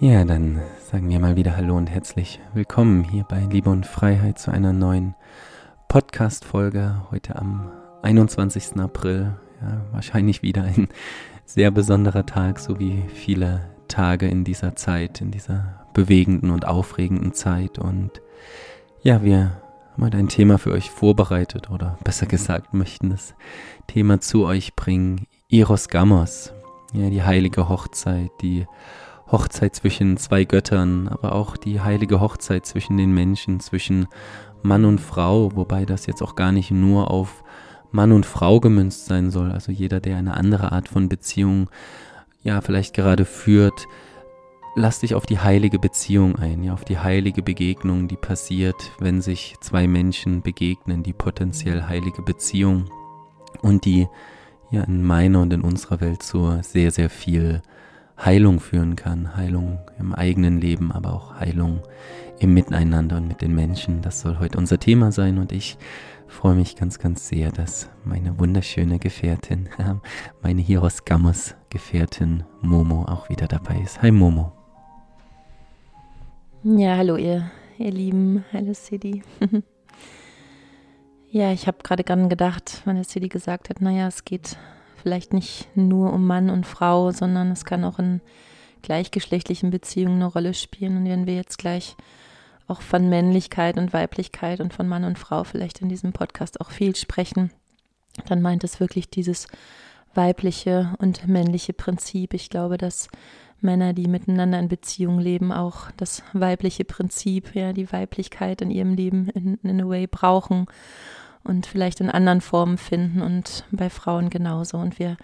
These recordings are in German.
Ja, dann sagen wir mal wieder Hallo und herzlich willkommen hier bei Liebe und Freiheit zu einer neuen Podcast-Folge heute am 21. April. Ja, wahrscheinlich wieder ein sehr besonderer Tag, so wie viele Tage in dieser Zeit, in dieser bewegenden und aufregenden Zeit. Und ja, wir haben heute ein Thema für euch vorbereitet oder besser gesagt möchten das Thema zu euch bringen. Eros Gamos, ja, die heilige Hochzeit, die Hochzeit zwischen zwei Göttern, aber auch die heilige Hochzeit zwischen den Menschen, zwischen Mann und Frau, wobei das jetzt auch gar nicht nur auf Mann und Frau gemünzt sein soll. Also jeder, der eine andere Art von Beziehung ja vielleicht gerade führt, lass dich auf die heilige Beziehung ein, ja, auf die heilige Begegnung, die passiert, wenn sich zwei Menschen begegnen, die potenziell heilige Beziehung und die ja in meiner und in unserer Welt so sehr, sehr viel Heilung führen kann. Heilung im eigenen Leben, aber auch Heilung im Miteinander und mit den Menschen. Das soll heute unser Thema sein und ich freue mich ganz, ganz sehr, dass meine wunderschöne Gefährtin, meine Hiros Gamos Gefährtin Momo auch wieder dabei ist. Hi Momo. Ja, hallo ihr, ihr Lieben. Hallo City. ja, ich habe gerade dran gedacht, wenn der City gesagt hat, naja, es geht vielleicht nicht nur um Mann und Frau, sondern es kann auch in gleichgeschlechtlichen Beziehungen eine Rolle spielen. Und wenn wir jetzt gleich auch von Männlichkeit und Weiblichkeit und von Mann und Frau vielleicht in diesem Podcast auch viel sprechen, dann meint es wirklich dieses weibliche und männliche Prinzip. Ich glaube, dass Männer, die miteinander in Beziehung leben, auch das weibliche Prinzip, ja, die Weiblichkeit in ihrem Leben in, in a way brauchen und vielleicht in anderen Formen finden und bei Frauen genauso. Und wir,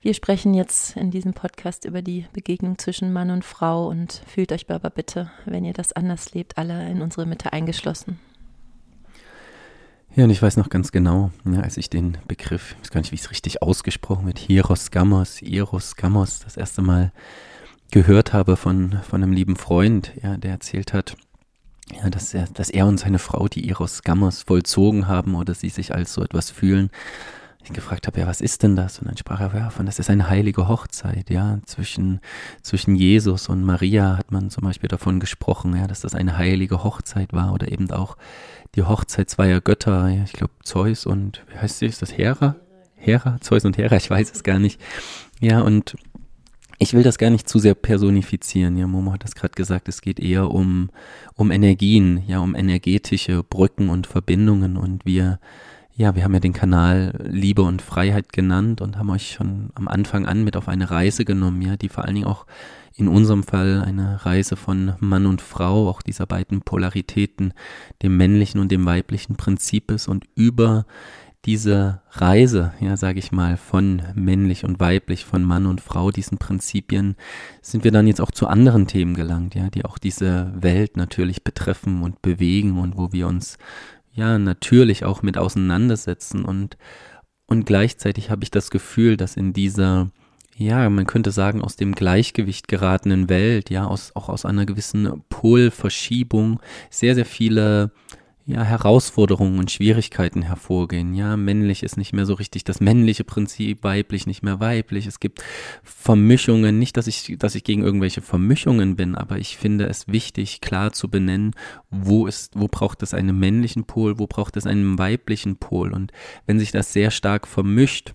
wir sprechen jetzt in diesem Podcast über die Begegnung zwischen Mann und Frau und fühlt euch aber bitte, wenn ihr das anders lebt, alle in unsere Mitte eingeschlossen. Ja, und ich weiß noch ganz genau, ja, als ich den Begriff, ich weiß gar nicht, wie es richtig ausgesprochen wird, Hieros Gamos, Hieros Gamos, das erste Mal gehört habe von, von einem lieben Freund, ja, der erzählt hat, ja, dass er, dass er und seine Frau die Eros Gamos vollzogen haben oder sie sich als so etwas fühlen. Ich gefragt habe, ja, was ist denn das? Und dann sprach er ja, von, das ist eine heilige Hochzeit, ja, zwischen, zwischen Jesus und Maria hat man zum Beispiel davon gesprochen, ja, dass das eine heilige Hochzeit war oder eben auch die Hochzeit zweier Götter, ja, ich glaube Zeus und, wie heißt sie, ist das Hera? Hera, Zeus und Hera, ich weiß es gar nicht. Ja, und ich will das gar nicht zu sehr personifizieren. Ja, Momo hat das gerade gesagt, es geht eher um, um Energien, ja, um energetische Brücken und Verbindungen und wir, ja, wir haben ja den Kanal Liebe und Freiheit genannt und haben euch schon am Anfang an mit auf eine Reise genommen, ja, die vor allen Dingen auch in unserem Fall eine Reise von Mann und Frau, auch dieser beiden Polaritäten, dem männlichen und dem weiblichen Prinzip ist und über diese Reise, ja, sage ich mal, von männlich und weiblich, von Mann und Frau, diesen Prinzipien, sind wir dann jetzt auch zu anderen Themen gelangt, ja, die auch diese Welt natürlich betreffen und bewegen und wo wir uns ja natürlich auch mit auseinandersetzen. Und und gleichzeitig habe ich das Gefühl, dass in dieser ja, man könnte sagen, aus dem Gleichgewicht geratenen Welt, ja, aus, auch aus einer gewissen Polverschiebung sehr, sehr viele ja, Herausforderungen und Schwierigkeiten hervorgehen. Ja, männlich ist nicht mehr so richtig das männliche Prinzip, weiblich nicht mehr weiblich. Es gibt Vermischungen. Nicht, dass ich, dass ich gegen irgendwelche Vermischungen bin, aber ich finde es wichtig, klar zu benennen, wo ist, wo braucht es einen männlichen Pol, wo braucht es einen weiblichen Pol. Und wenn sich das sehr stark vermischt,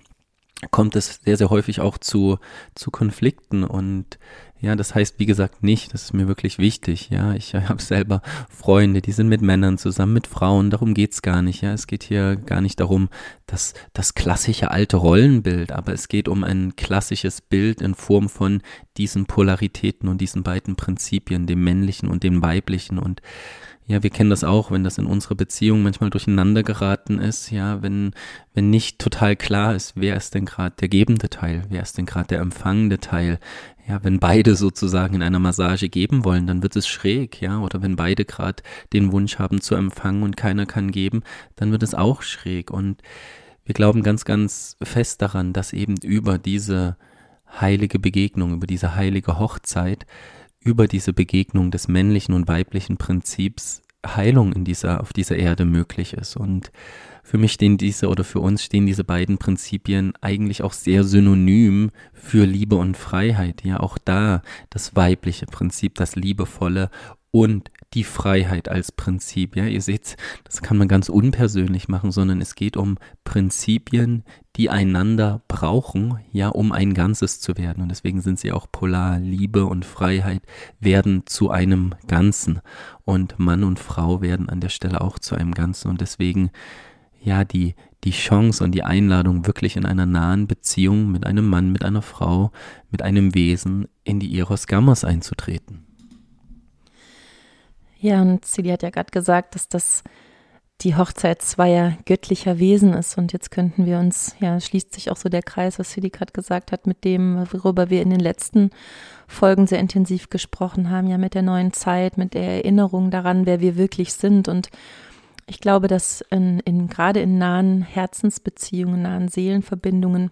kommt es sehr, sehr häufig auch zu, zu Konflikten und ja, das heißt, wie gesagt, nicht, das ist mir wirklich wichtig. Ja, ich habe selber Freunde, die sind mit Männern zusammen, mit Frauen, darum geht's gar nicht. Ja, es geht hier gar nicht darum, dass das klassische alte Rollenbild, aber es geht um ein klassisches Bild in Form von diesen Polaritäten und diesen beiden Prinzipien, dem männlichen und dem weiblichen. Und ja, wir kennen das auch, wenn das in unserer Beziehung manchmal durcheinander geraten ist, ja, wenn, wenn nicht total klar ist, wer ist denn gerade der gebende Teil, wer ist denn gerade der empfangende Teil, ja, wenn beide sozusagen in einer Massage geben wollen, dann wird es schräg, ja, oder wenn beide gerade den Wunsch haben zu empfangen und keiner kann geben, dann wird es auch schräg. Und wir glauben ganz, ganz fest daran, dass eben über diese heilige Begegnung, über diese heilige Hochzeit über diese Begegnung des männlichen und weiblichen Prinzips Heilung in dieser, auf dieser Erde möglich ist. Und für mich stehen diese oder für uns stehen diese beiden Prinzipien eigentlich auch sehr synonym für Liebe und Freiheit. Ja, auch da das weibliche Prinzip, das liebevolle und die Freiheit als Prinzip. Ja, ihr seht, das kann man ganz unpersönlich machen, sondern es geht um Prinzipien, die einander brauchen, ja, um ein Ganzes zu werden. Und deswegen sind sie auch polar. Liebe und Freiheit werden zu einem Ganzen. Und Mann und Frau werden an der Stelle auch zu einem Ganzen. Und deswegen, ja, die, die Chance und die Einladung, wirklich in einer nahen Beziehung mit einem Mann, mit einer Frau, mit einem Wesen in die Eros Gammas einzutreten. Ja, und Celia hat ja gerade gesagt, dass das die Hochzeit zweier göttlicher Wesen ist. Und jetzt könnten wir uns, ja, schließt sich auch so der Kreis, was Celia gerade gesagt hat, mit dem, worüber wir in den letzten Folgen sehr intensiv gesprochen haben, ja, mit der neuen Zeit, mit der Erinnerung daran, wer wir wirklich sind. Und ich glaube, dass in, in, gerade in nahen Herzensbeziehungen, nahen Seelenverbindungen,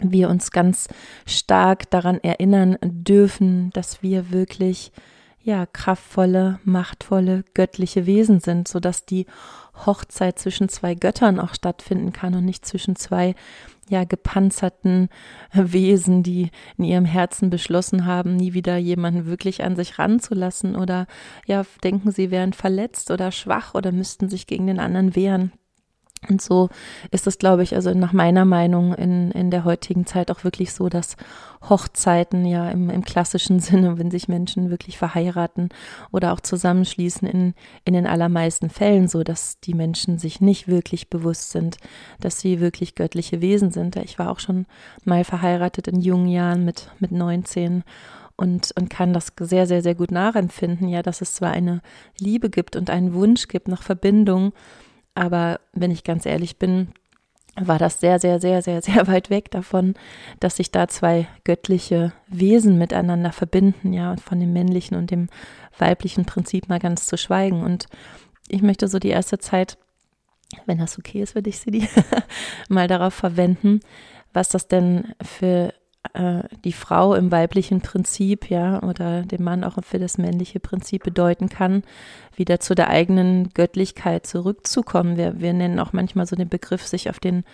wir uns ganz stark daran erinnern dürfen, dass wir wirklich ja, kraftvolle, machtvolle, göttliche Wesen sind, sodass die Hochzeit zwischen zwei Göttern auch stattfinden kann und nicht zwischen zwei ja gepanzerten Wesen, die in ihrem Herzen beschlossen haben, nie wieder jemanden wirklich an sich ranzulassen oder ja denken, sie wären verletzt oder schwach oder müssten sich gegen den anderen wehren. Und so ist es, glaube ich, also nach meiner Meinung in, in der heutigen Zeit auch wirklich so, dass Hochzeiten ja im, im klassischen Sinne, wenn sich Menschen wirklich verheiraten oder auch zusammenschließen, in, in den allermeisten Fällen so, dass die Menschen sich nicht wirklich bewusst sind, dass sie wirklich göttliche Wesen sind. Ich war auch schon mal verheiratet in jungen Jahren mit, mit 19 und, und kann das sehr, sehr, sehr gut nachempfinden, ja, dass es zwar eine Liebe gibt und einen Wunsch gibt nach Verbindung, aber wenn ich ganz ehrlich bin, war das sehr, sehr, sehr, sehr, sehr weit weg davon, dass sich da zwei göttliche Wesen miteinander verbinden, ja, von dem männlichen und dem weiblichen Prinzip mal ganz zu schweigen. Und ich möchte so die erste Zeit, wenn das okay ist, würde ich sie mal darauf verwenden, was das denn für äh, die Frau im weiblichen Prinzip, ja, oder dem Mann auch für das männliche Prinzip bedeuten kann, wieder zu der eigenen Göttlichkeit zurückzukommen. Wir, wir nennen auch manchmal so den Begriff, sich auf den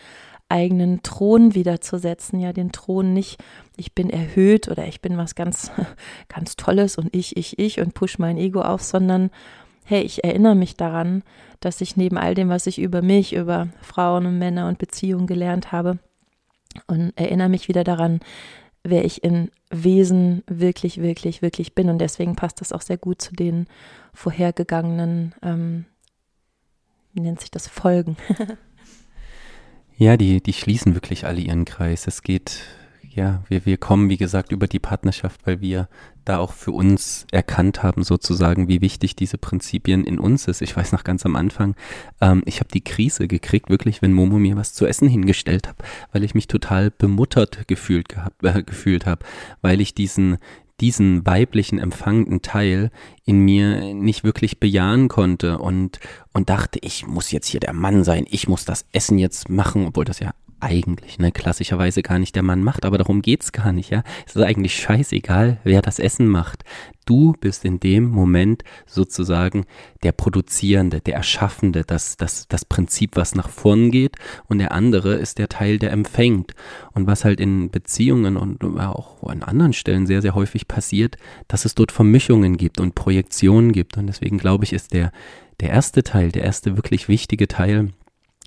eigenen Thron wiederzusetzen, ja, den Thron nicht, ich bin erhöht oder ich bin was ganz, ganz Tolles und ich, ich, ich und push mein Ego auf, sondern hey, ich erinnere mich daran, dass ich neben all dem, was ich über mich, über Frauen und Männer und Beziehungen gelernt habe, und erinnere mich wieder daran, wer ich in Wesen wirklich, wirklich, wirklich bin. Und deswegen passt das auch sehr gut zu den vorhergegangenen, ähm, wie nennt sich das, Folgen. ja, die, die schließen wirklich alle ihren Kreis. Es geht ja, wir, wir kommen, wie gesagt, über die Partnerschaft, weil wir da auch für uns erkannt haben, sozusagen, wie wichtig diese Prinzipien in uns ist. Ich weiß noch ganz am Anfang, ähm, ich habe die Krise gekriegt, wirklich, wenn Momo mir was zu essen hingestellt hat, weil ich mich total bemuttert gefühlt gehabt, äh, gefühlt habe, weil ich diesen diesen weiblichen empfangenden Teil in mir nicht wirklich bejahen konnte und, und dachte, ich muss jetzt hier der Mann sein, ich muss das Essen jetzt machen, obwohl das ja eigentlich, ne, klassischerweise gar nicht der Mann macht, aber darum geht's gar nicht, ja. Es ist eigentlich scheißegal, wer das Essen macht. Du bist in dem Moment sozusagen der Produzierende, der Erschaffende, das, das, das Prinzip, was nach vorn geht und der andere ist der Teil, der empfängt. Und was halt in Beziehungen und auch an anderen Stellen sehr, sehr häufig passiert, dass es dort Vermischungen gibt und Projektionen gibt. Und deswegen glaube ich, ist der, der erste Teil, der erste wirklich wichtige Teil,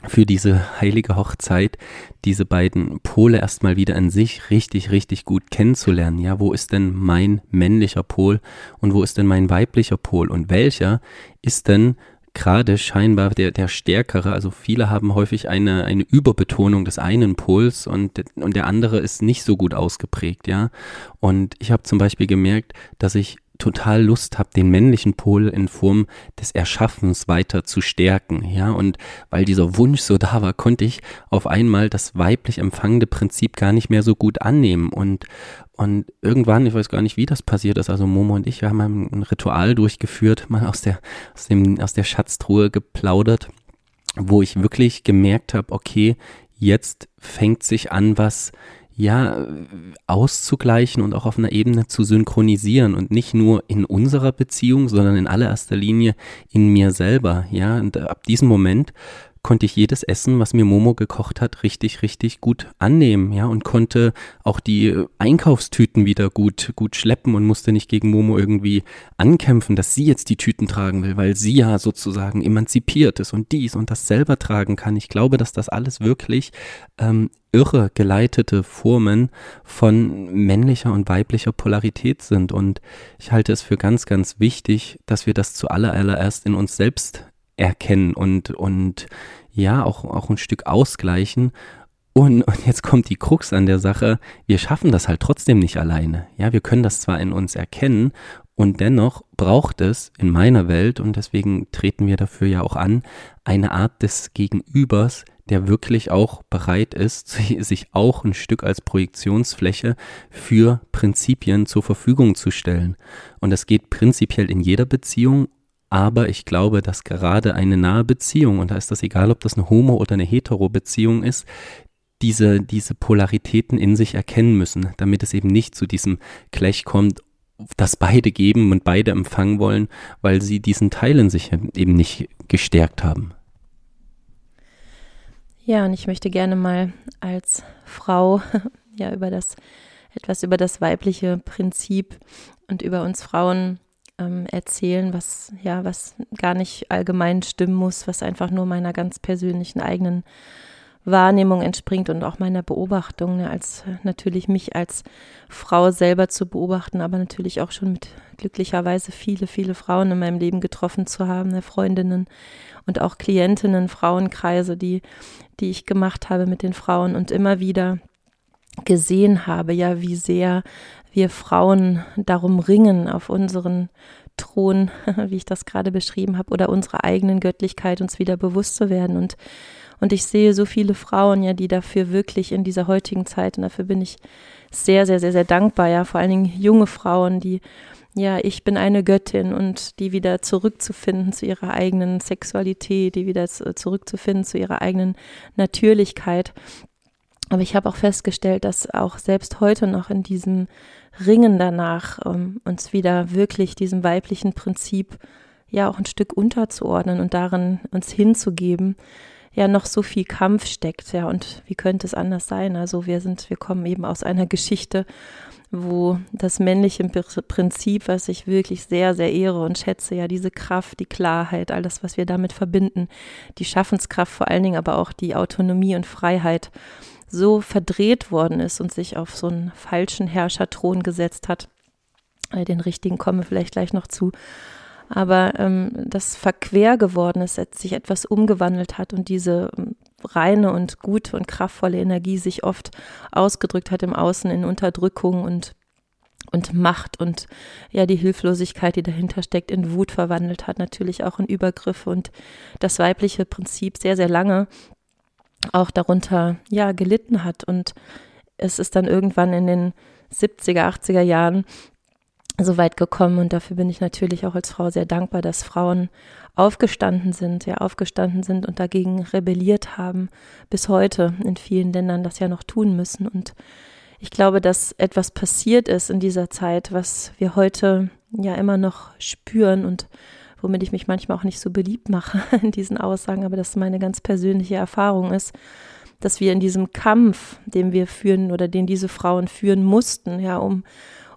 für diese heilige Hochzeit, diese beiden Pole erstmal wieder an sich richtig, richtig gut kennenzulernen. Ja, wo ist denn mein männlicher Pol und wo ist denn mein weiblicher Pol und welcher ist denn gerade scheinbar der, der stärkere. Also viele haben häufig eine, eine Überbetonung des einen Pols und, und der andere ist nicht so gut ausgeprägt, ja. Und ich habe zum Beispiel gemerkt, dass ich total Lust habe, den männlichen Pol in Form des Erschaffens weiter zu stärken, ja, und weil dieser Wunsch so da war, konnte ich auf einmal das weiblich empfangende Prinzip gar nicht mehr so gut annehmen. Und und irgendwann, ich weiß gar nicht, wie das passiert ist, also Momo und ich, wir haben ein Ritual durchgeführt, mal aus der aus dem aus der Schatztruhe geplaudert, wo ich wirklich gemerkt habe, okay, jetzt fängt sich an, was ja, auszugleichen und auch auf einer Ebene zu synchronisieren und nicht nur in unserer Beziehung, sondern in allererster Linie in mir selber, ja. Und ab diesem Moment konnte ich jedes Essen, was mir Momo gekocht hat, richtig, richtig gut annehmen, ja, und konnte auch die Einkaufstüten wieder gut, gut schleppen und musste nicht gegen Momo irgendwie ankämpfen, dass sie jetzt die Tüten tragen will, weil sie ja sozusagen emanzipiert ist und dies und das selber tragen kann. Ich glaube, dass das alles wirklich ähm, irre geleitete Formen von männlicher und weiblicher Polarität sind. Und ich halte es für ganz, ganz wichtig, dass wir das zuallererst in uns selbst erkennen und, und ja, auch, auch ein Stück ausgleichen. Und, und jetzt kommt die Krux an der Sache, wir schaffen das halt trotzdem nicht alleine. Ja, wir können das zwar in uns erkennen und dennoch braucht es in meiner Welt, und deswegen treten wir dafür ja auch an, eine Art des Gegenübers, der wirklich auch bereit ist, sich auch ein Stück als Projektionsfläche für Prinzipien zur Verfügung zu stellen. Und das geht prinzipiell in jeder Beziehung aber ich glaube, dass gerade eine nahe Beziehung, und da ist das egal, ob das eine Homo- oder eine Hetero-Beziehung ist, diese, diese Polaritäten in sich erkennen müssen, damit es eben nicht zu diesem Clash kommt, dass beide geben und beide empfangen wollen, weil sie diesen Teil in sich eben nicht gestärkt haben. Ja, und ich möchte gerne mal als Frau ja über das etwas über das weibliche Prinzip und über uns Frauen ähm, erzählen, was ja, was gar nicht allgemein stimmen muss, was einfach nur meiner ganz persönlichen eigenen Wahrnehmung entspringt und auch meiner Beobachtung, ne, als natürlich mich als Frau selber zu beobachten, aber natürlich auch schon mit glücklicherweise viele, viele Frauen in meinem Leben getroffen zu haben, ne, Freundinnen und auch Klientinnen, Frauenkreise, die, die ich gemacht habe mit den Frauen und immer wieder gesehen habe, ja, wie sehr wir Frauen darum ringen, auf unseren Thron, wie ich das gerade beschrieben habe, oder unserer eigenen Göttlichkeit uns wieder bewusst zu werden. Und, und ich sehe so viele Frauen, ja, die dafür wirklich in dieser heutigen Zeit, und dafür bin ich sehr, sehr, sehr, sehr dankbar, ja, vor allen Dingen junge Frauen, die, ja, ich bin eine Göttin und die wieder zurückzufinden zu ihrer eigenen Sexualität, die wieder zurückzufinden zu ihrer eigenen Natürlichkeit. Aber ich habe auch festgestellt, dass auch selbst heute noch in diesem Ringen danach, um uns wieder wirklich diesem weiblichen Prinzip ja auch ein Stück unterzuordnen und darin uns hinzugeben, ja noch so viel Kampf steckt, ja, und wie könnte es anders sein? Also wir sind, wir kommen eben aus einer Geschichte, wo das männliche Prinzip, was ich wirklich sehr, sehr ehre und schätze, ja, diese Kraft, die Klarheit, alles, was wir damit verbinden, die Schaffenskraft vor allen Dingen, aber auch die Autonomie und Freiheit, so verdreht worden ist und sich auf so einen falschen Herrscherthron gesetzt hat. Den richtigen komme vielleicht gleich noch zu. Aber ähm, das verquer geworden ist, sich etwas umgewandelt hat und diese ähm, reine und gute und kraftvolle Energie sich oft ausgedrückt hat im Außen in Unterdrückung und und Macht und ja die Hilflosigkeit, die dahinter steckt, in Wut verwandelt hat, natürlich auch in Übergriffe und das weibliche Prinzip sehr, sehr lange auch darunter ja gelitten hat. Und es ist dann irgendwann in den 70er, 80er Jahren so weit gekommen. Und dafür bin ich natürlich auch als Frau sehr dankbar, dass Frauen aufgestanden sind, ja aufgestanden sind und dagegen rebelliert haben, bis heute in vielen Ländern das ja noch tun müssen. Und ich glaube, dass etwas passiert ist in dieser Zeit, was wir heute ja immer noch spüren und womit ich mich manchmal auch nicht so beliebt mache in diesen Aussagen, aber das meine ganz persönliche Erfahrung ist, dass wir in diesem Kampf, den wir führen oder den diese Frauen führen mussten, ja, um,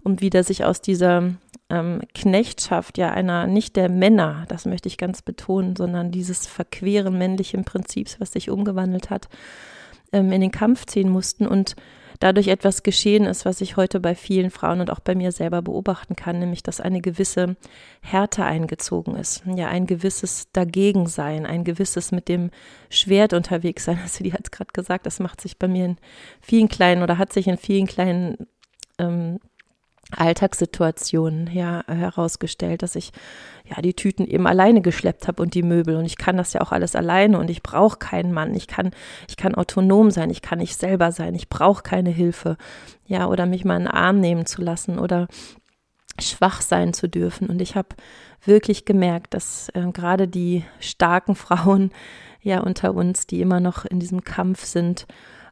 um wieder sich aus dieser ähm, Knechtschaft, ja, einer, nicht der Männer, das möchte ich ganz betonen, sondern dieses verqueren männlichen Prinzips, was sich umgewandelt hat, ähm, in den Kampf ziehen mussten und dadurch etwas geschehen ist, was ich heute bei vielen Frauen und auch bei mir selber beobachten kann, nämlich dass eine gewisse Härte eingezogen ist. Ja, ein gewisses Dagegensein, ein gewisses mit dem Schwert unterwegs sein. Also die hat es gerade gesagt, das macht sich bei mir in vielen kleinen oder hat sich in vielen kleinen ähm, Alltagssituationen ja, herausgestellt, dass ich ja die Tüten eben alleine geschleppt habe und die Möbel und ich kann das ja auch alles alleine und ich brauche keinen Mann. Ich kann ich kann autonom sein, ich kann nicht selber sein, ich brauche keine Hilfe. Ja, oder mich mal in den Arm nehmen zu lassen oder schwach sein zu dürfen und ich habe wirklich gemerkt, dass äh, gerade die starken Frauen ja unter uns, die immer noch in diesem Kampf sind,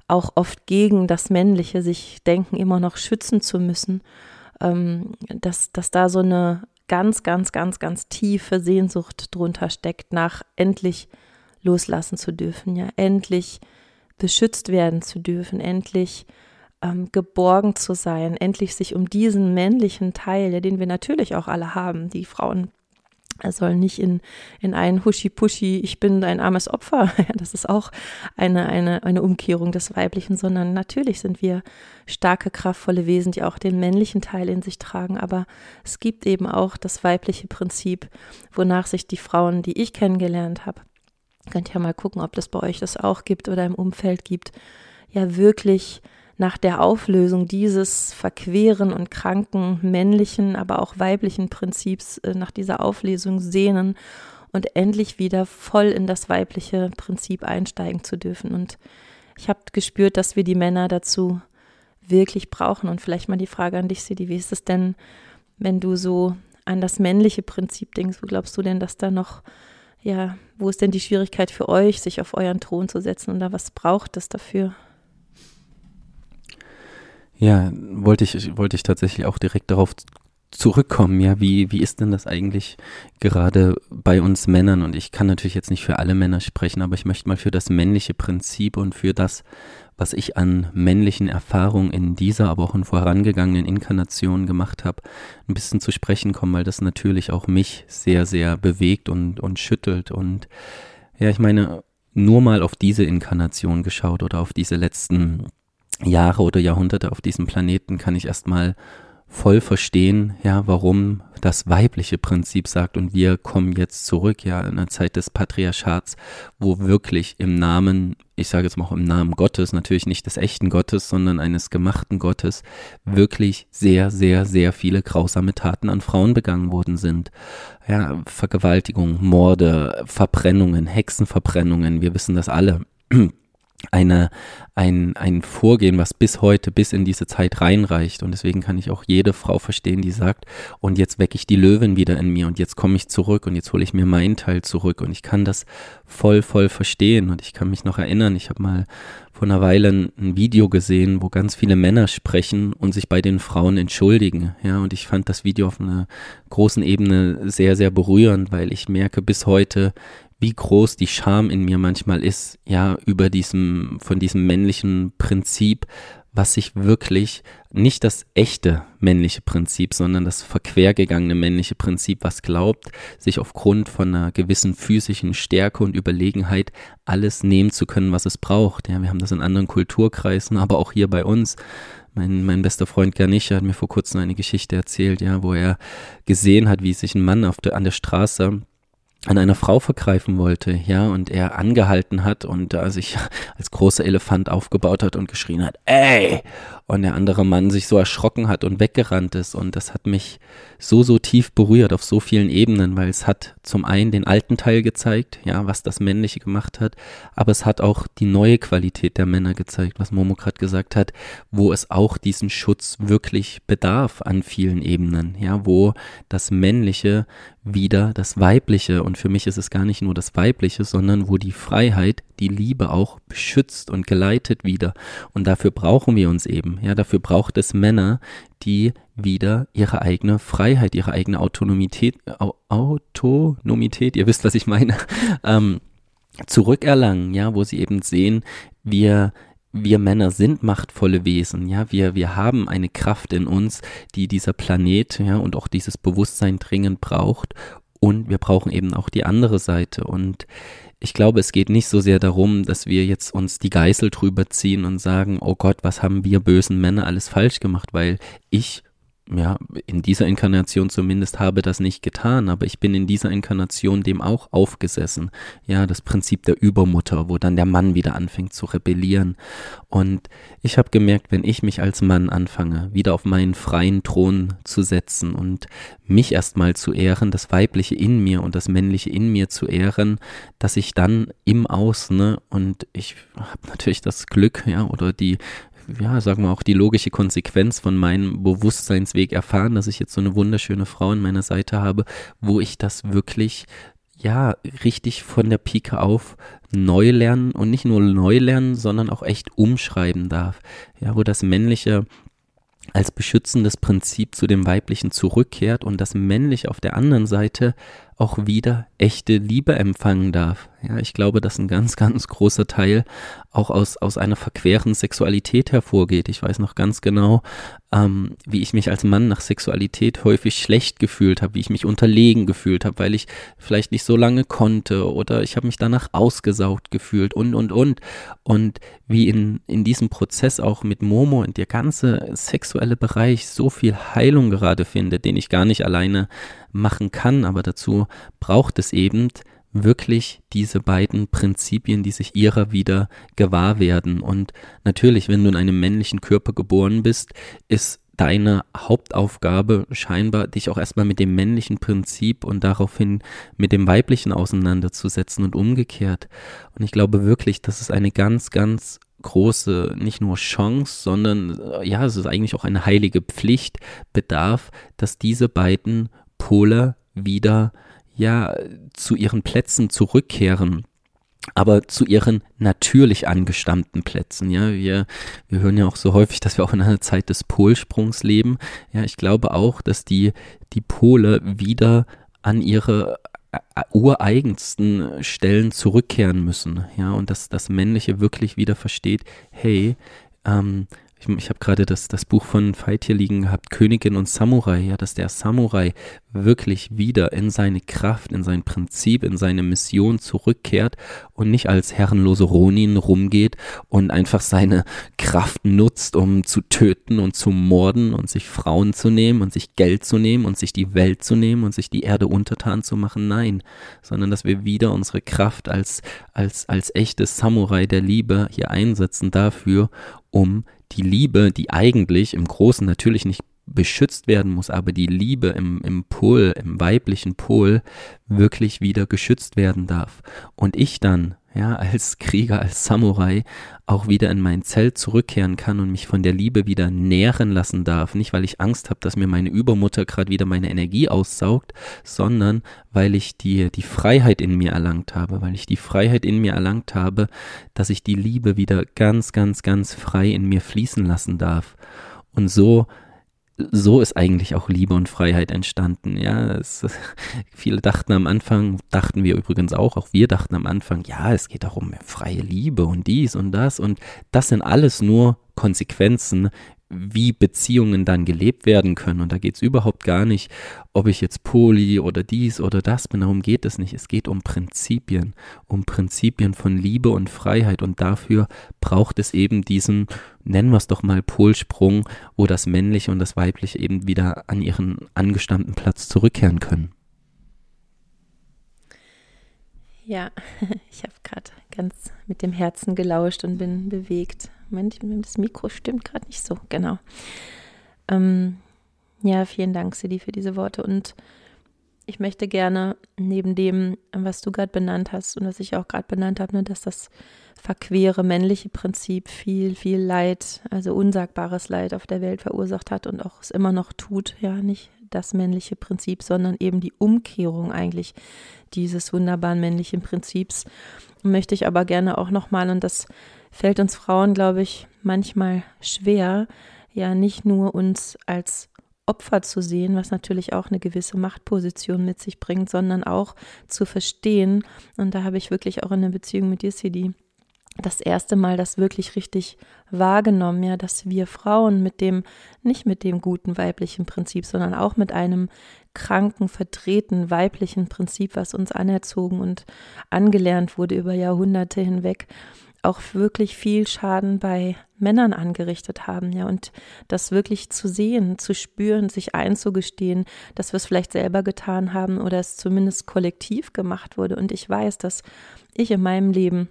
auch oft gegen das Männliche sich denken, immer noch schützen zu müssen, ähm, dass, dass da so eine ganz, ganz, ganz, ganz tiefe Sehnsucht drunter steckt, nach endlich loslassen zu dürfen, ja, endlich beschützt werden zu dürfen, endlich ähm, geborgen zu sein, endlich sich um diesen männlichen Teil, ja, den wir natürlich auch alle haben, die Frauen er soll nicht in, in ein Huschi-Puschi, ich bin ein armes Opfer. Das ist auch eine, eine, eine Umkehrung des Weiblichen, sondern natürlich sind wir starke, kraftvolle Wesen, die auch den männlichen Teil in sich tragen. Aber es gibt eben auch das weibliche Prinzip, wonach sich die Frauen, die ich kennengelernt habe, könnt ihr ja mal gucken, ob das bei euch das auch gibt oder im Umfeld gibt, ja wirklich nach der Auflösung dieses verqueren und kranken männlichen, aber auch weiblichen Prinzips, äh, nach dieser Auflösung sehnen und endlich wieder voll in das weibliche Prinzip einsteigen zu dürfen. Und ich habe gespürt, dass wir die Männer dazu wirklich brauchen. Und vielleicht mal die Frage an dich, Sidi, wie ist es denn, wenn du so an das männliche Prinzip denkst? Wo glaubst du denn, dass da noch, ja, wo ist denn die Schwierigkeit für euch, sich auf euren Thron zu setzen? Und da was braucht es dafür? Ja, wollte ich, wollte ich tatsächlich auch direkt darauf zurückkommen. Ja, wie, wie ist denn das eigentlich gerade bei uns Männern? Und ich kann natürlich jetzt nicht für alle Männer sprechen, aber ich möchte mal für das männliche Prinzip und für das, was ich an männlichen Erfahrungen in dieser, aber auch in vorangegangenen Inkarnationen gemacht habe, ein bisschen zu sprechen kommen, weil das natürlich auch mich sehr, sehr bewegt und, und schüttelt. Und ja, ich meine, nur mal auf diese Inkarnation geschaut oder auf diese letzten Jahre oder Jahrhunderte auf diesem Planeten kann ich erstmal voll verstehen, ja, warum das weibliche Prinzip sagt und wir kommen jetzt zurück, ja, in einer Zeit des Patriarchats, wo wirklich im Namen, ich sage jetzt mal auch im Namen Gottes, natürlich nicht des echten Gottes, sondern eines gemachten Gottes, wirklich sehr, sehr, sehr viele grausame Taten an Frauen begangen worden sind. Ja, Vergewaltigung, Morde, Verbrennungen, Hexenverbrennungen, wir wissen das alle eine, ein, ein Vorgehen, was bis heute, bis in diese Zeit reinreicht. Und deswegen kann ich auch jede Frau verstehen, die sagt, und jetzt wecke ich die Löwen wieder in mir und jetzt komme ich zurück und jetzt hole ich mir meinen Teil zurück. Und ich kann das voll, voll verstehen. Und ich kann mich noch erinnern, ich habe mal vor einer Weile ein, ein Video gesehen, wo ganz viele Männer sprechen und sich bei den Frauen entschuldigen. Ja, und ich fand das Video auf einer großen Ebene sehr, sehr berührend, weil ich merke bis heute, wie groß die Scham in mir manchmal ist, ja, über diesem, von diesem männlichen Prinzip, was sich wirklich nicht das echte männliche Prinzip, sondern das verquergegangene männliche Prinzip, was glaubt, sich aufgrund von einer gewissen physischen Stärke und Überlegenheit alles nehmen zu können, was es braucht. Ja, wir haben das in anderen Kulturkreisen, aber auch hier bei uns. Mein, mein bester Freund Ganesha hat mir vor kurzem eine Geschichte erzählt, ja, wo er gesehen hat, wie sich ein Mann auf der, an der Straße an einer Frau vergreifen wollte, ja, und er angehalten hat und da sich als großer Elefant aufgebaut hat und geschrien hat, ey! Und der andere Mann sich so erschrocken hat und weggerannt ist und das hat mich so, so tief berührt auf so vielen Ebenen, weil es hat zum einen den alten Teil gezeigt, ja, was das Männliche gemacht hat, aber es hat auch die neue Qualität der Männer gezeigt, was Momo gerade gesagt hat, wo es auch diesen Schutz wirklich bedarf an vielen Ebenen, ja, wo das Männliche wieder das Weibliche und für mich ist es gar nicht nur das Weibliche, sondern wo die Freiheit, die Liebe auch beschützt und geleitet wieder. Und dafür brauchen wir uns eben. Ja, dafür braucht es Männer, die wieder ihre eigene Freiheit, ihre eigene Autonomität, Autonomität, ihr wisst, was ich meine, ähm, zurückerlangen, ja, wo sie eben sehen, wir wir Männer sind machtvolle Wesen, ja, wir, wir haben eine Kraft in uns, die dieser Planet, ja, und auch dieses Bewusstsein dringend braucht. Und wir brauchen eben auch die andere Seite. Und ich glaube, es geht nicht so sehr darum, dass wir jetzt uns die Geißel drüber ziehen und sagen, oh Gott, was haben wir bösen Männer alles falsch gemacht, weil ich ja, in dieser Inkarnation zumindest habe das nicht getan, aber ich bin in dieser Inkarnation dem auch aufgesessen. Ja, das Prinzip der Übermutter, wo dann der Mann wieder anfängt zu rebellieren. Und ich habe gemerkt, wenn ich mich als Mann anfange, wieder auf meinen freien Thron zu setzen und mich erstmal zu ehren, das Weibliche in mir und das Männliche in mir zu ehren, dass ich dann im Außen, ne, und ich habe natürlich das Glück, ja, oder die ja, sagen wir auch die logische Konsequenz von meinem Bewusstseinsweg erfahren, dass ich jetzt so eine wunderschöne Frau an meiner Seite habe, wo ich das wirklich ja, richtig von der Pike auf neu lernen und nicht nur neu lernen, sondern auch echt umschreiben darf. Ja, wo das Männliche als beschützendes Prinzip zu dem Weiblichen zurückkehrt und das Männliche auf der anderen Seite auch wieder echte Liebe empfangen darf. Ja, ich glaube, dass ein ganz, ganz großer Teil auch aus, aus einer verqueren Sexualität hervorgeht. Ich weiß noch ganz genau, ähm, wie ich mich als Mann nach Sexualität häufig schlecht gefühlt habe, wie ich mich unterlegen gefühlt habe, weil ich vielleicht nicht so lange konnte oder ich habe mich danach ausgesaugt gefühlt und, und, und. Und wie in, in diesem Prozess auch mit Momo und der ganze sexuelle Bereich so viel Heilung gerade findet, den ich gar nicht alleine machen kann, aber dazu braucht es eben wirklich diese beiden Prinzipien, die sich ihrer wieder gewahr werden. Und natürlich, wenn du in einem männlichen Körper geboren bist, ist deine Hauptaufgabe scheinbar, dich auch erstmal mit dem männlichen Prinzip und daraufhin mit dem weiblichen auseinanderzusetzen und umgekehrt. Und ich glaube wirklich, das ist eine ganz, ganz große, nicht nur Chance, sondern ja, es ist eigentlich auch eine heilige Pflicht, bedarf, dass diese beiden Pole wieder ja zu ihren Plätzen zurückkehren aber zu ihren natürlich angestammten Plätzen. Ja, wir, wir hören ja auch so häufig, dass wir auch in einer Zeit des Polsprungs leben. Ja, ich glaube auch, dass die, die Pole wieder an ihre äh, ureigensten Stellen zurückkehren müssen. Ja, und dass das Männliche wirklich wieder versteht, hey, ähm, ich, ich habe gerade das, das Buch von Veit hier liegen gehabt, Königin und Samurai, ja, dass der Samurai wirklich wieder in seine Kraft, in sein Prinzip, in seine Mission zurückkehrt und nicht als herrenlose Ronin rumgeht und einfach seine Kraft nutzt, um zu töten und zu morden und sich Frauen zu nehmen und sich Geld zu nehmen und sich die Welt zu nehmen und sich die Erde untertan zu machen. Nein, sondern dass wir wieder unsere Kraft als, als, als echtes Samurai der Liebe hier einsetzen dafür, um die Liebe, die eigentlich im Großen natürlich nicht beschützt werden muss, aber die Liebe im, im Pol, im weiblichen Pol wirklich wieder geschützt werden darf. Und ich dann, ja, als Krieger, als Samurai auch wieder in mein Zelt zurückkehren kann und mich von der Liebe wieder nähren lassen darf. Nicht, weil ich Angst habe, dass mir meine Übermutter gerade wieder meine Energie aussaugt, sondern weil ich die, die Freiheit in mir erlangt habe, weil ich die Freiheit in mir erlangt habe, dass ich die Liebe wieder ganz, ganz, ganz frei in mir fließen lassen darf. Und so so ist eigentlich auch Liebe und Freiheit entstanden. Ja, es, viele dachten am Anfang, dachten wir übrigens auch, auch wir dachten am Anfang, ja, es geht auch um freie Liebe und dies und das und das sind alles nur Konsequenzen, wie Beziehungen dann gelebt werden können. Und da geht es überhaupt gar nicht, ob ich jetzt Poli oder dies oder das bin. Darum geht es nicht. Es geht um Prinzipien, um Prinzipien von Liebe und Freiheit. Und dafür braucht es eben diesen, nennen wir es doch mal, Polsprung, wo das Männliche und das Weibliche eben wieder an ihren angestammten Platz zurückkehren können. Ja, ich habe gerade ganz mit dem Herzen gelauscht und bin bewegt. Moment, das Mikro stimmt gerade nicht so, genau. Ähm, ja, vielen Dank, Sidi, für diese Worte. Und ich möchte gerne neben dem, was du gerade benannt hast und was ich auch gerade benannt habe, ne, dass das verquere männliche Prinzip viel, viel Leid, also unsagbares Leid auf der Welt verursacht hat und auch es immer noch tut, ja, nicht das männliche Prinzip, sondern eben die Umkehrung eigentlich dieses wunderbaren männlichen Prinzips. Möchte ich aber gerne auch nochmal, und das fällt uns Frauen, glaube ich, manchmal schwer, ja nicht nur uns als Opfer zu sehen, was natürlich auch eine gewisse Machtposition mit sich bringt, sondern auch zu verstehen. Und da habe ich wirklich auch in der Beziehung mit dir, Sidi, das erste Mal das wirklich richtig wahrgenommen, ja, dass wir Frauen mit dem, nicht mit dem guten weiblichen Prinzip, sondern auch mit einem kranken, verdrehten weiblichen Prinzip, was uns anerzogen und angelernt wurde über Jahrhunderte hinweg, auch wirklich viel Schaden bei Männern angerichtet haben, ja, und das wirklich zu sehen, zu spüren, sich einzugestehen, dass wir es vielleicht selber getan haben oder es zumindest kollektiv gemacht wurde. Und ich weiß, dass ich in meinem Leben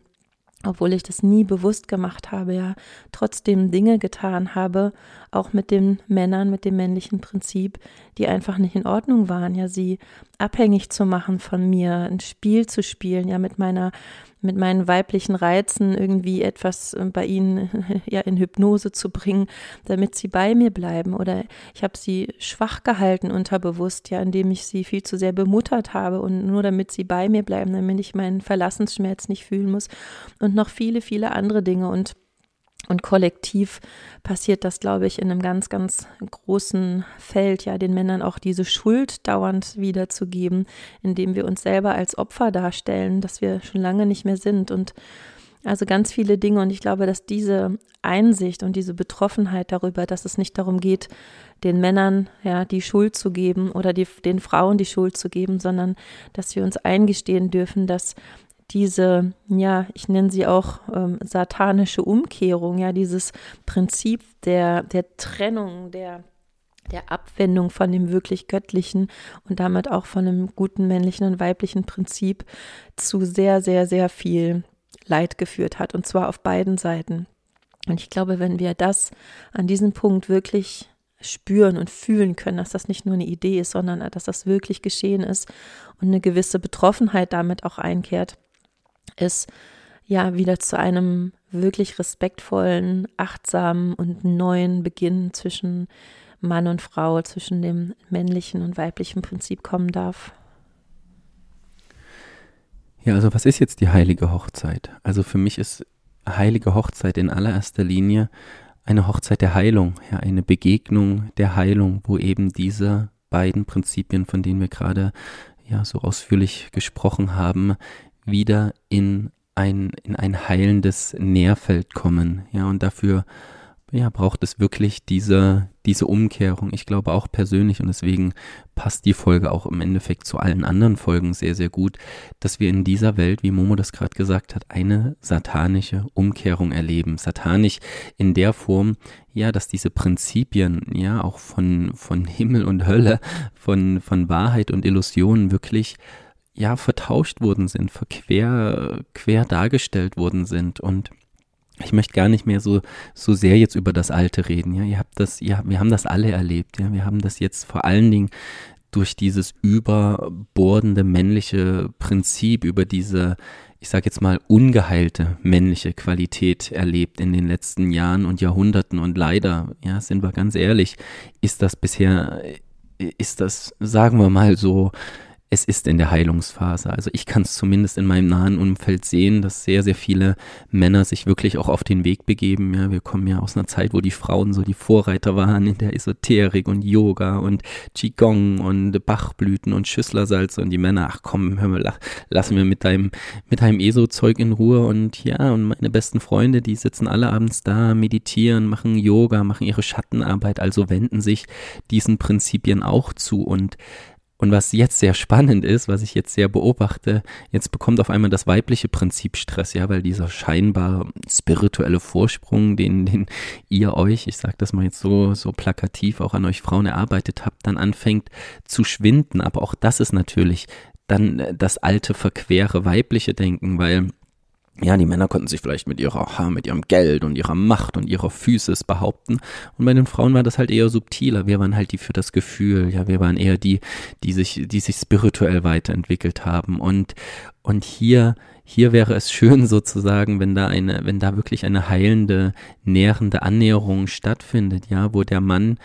obwohl ich das nie bewusst gemacht habe, ja, trotzdem Dinge getan habe, auch mit den Männern, mit dem männlichen Prinzip, die einfach nicht in Ordnung waren, ja, sie abhängig zu machen von mir, ein Spiel zu spielen, ja, mit meiner mit meinen weiblichen Reizen irgendwie etwas äh, bei ihnen ja in Hypnose zu bringen, damit sie bei mir bleiben. Oder ich habe sie schwach gehalten unterbewusst, ja, indem ich sie viel zu sehr bemuttert habe und nur damit sie bei mir bleiben, damit ich meinen Verlassensschmerz nicht fühlen muss. Und noch viele, viele andere Dinge. Und und kollektiv passiert das, glaube ich, in einem ganz, ganz großen Feld, ja, den Männern auch diese Schuld dauernd wiederzugeben, indem wir uns selber als Opfer darstellen, dass wir schon lange nicht mehr sind. Und also ganz viele Dinge. Und ich glaube, dass diese Einsicht und diese Betroffenheit darüber, dass es nicht darum geht, den Männern ja die Schuld zu geben oder die, den Frauen die Schuld zu geben, sondern dass wir uns eingestehen dürfen, dass diese, ja, ich nenne sie auch ähm, satanische Umkehrung, ja, dieses Prinzip der, der Trennung, der, der Abwendung von dem wirklich Göttlichen und damit auch von dem guten männlichen und weiblichen Prinzip zu sehr, sehr, sehr viel Leid geführt hat und zwar auf beiden Seiten. Und ich glaube, wenn wir das an diesem Punkt wirklich spüren und fühlen können, dass das nicht nur eine Idee ist, sondern dass das wirklich geschehen ist und eine gewisse Betroffenheit damit auch einkehrt, ist ja wieder zu einem wirklich respektvollen, achtsamen und neuen Beginn zwischen Mann und Frau, zwischen dem männlichen und weiblichen Prinzip kommen darf. Ja, also was ist jetzt die heilige Hochzeit? Also für mich ist heilige Hochzeit in allererster Linie eine Hochzeit der Heilung, ja, eine Begegnung der Heilung, wo eben diese beiden Prinzipien, von denen wir gerade ja so ausführlich gesprochen haben, wieder in ein, in ein heilendes Nährfeld kommen. Ja, und dafür ja, braucht es wirklich diese, diese Umkehrung. Ich glaube auch persönlich und deswegen passt die Folge auch im Endeffekt zu allen anderen Folgen sehr, sehr gut, dass wir in dieser Welt, wie Momo das gerade gesagt hat, eine satanische Umkehrung erleben. Satanisch in der Form, ja, dass diese Prinzipien, ja, auch von, von Himmel und Hölle, von, von Wahrheit und Illusionen wirklich ja vertauscht worden sind, verquer, quer dargestellt worden sind und ich möchte gar nicht mehr so, so sehr jetzt über das Alte reden. Ja, ihr habt das, ja, wir haben das alle erlebt. Ja, wir haben das jetzt vor allen Dingen durch dieses überbordende männliche Prinzip, über diese, ich sage jetzt mal, ungeheilte männliche Qualität erlebt in den letzten Jahren und Jahrhunderten. Und leider, ja, sind wir ganz ehrlich, ist das bisher, ist das, sagen wir mal so, es ist in der Heilungsphase. Also ich kann es zumindest in meinem nahen Umfeld sehen, dass sehr, sehr viele Männer sich wirklich auch auf den Weg begeben. Ja, wir kommen ja aus einer Zeit, wo die Frauen so die Vorreiter waren in der Esoterik und Yoga und Qigong und Bachblüten und Schüsslersalze und die Männer, ach komm, hör mal, lass mir mit deinem, mit deinem ESO-Zeug in Ruhe und ja, und meine besten Freunde, die sitzen alle abends da, meditieren, machen Yoga, machen ihre Schattenarbeit, also wenden sich diesen Prinzipien auch zu und und was jetzt sehr spannend ist, was ich jetzt sehr beobachte, jetzt bekommt auf einmal das weibliche Prinzip Stress, ja, weil dieser scheinbar spirituelle Vorsprung, den, den ihr euch, ich sage das mal jetzt so, so plakativ auch an euch Frauen erarbeitet habt, dann anfängt zu schwinden. Aber auch das ist natürlich dann das alte, verquere weibliche Denken, weil ja, die Männer konnten sich vielleicht mit ihrer, mit ihrem Geld und ihrer Macht und ihrer Physis behaupten. Und bei den Frauen war das halt eher subtiler. Wir waren halt die für das Gefühl. Ja, wir waren eher die, die sich, die sich spirituell weiterentwickelt haben. Und, und hier, hier wäre es schön sozusagen, wenn da eine, wenn da wirklich eine heilende, nährende Annäherung stattfindet. Ja, wo der Mann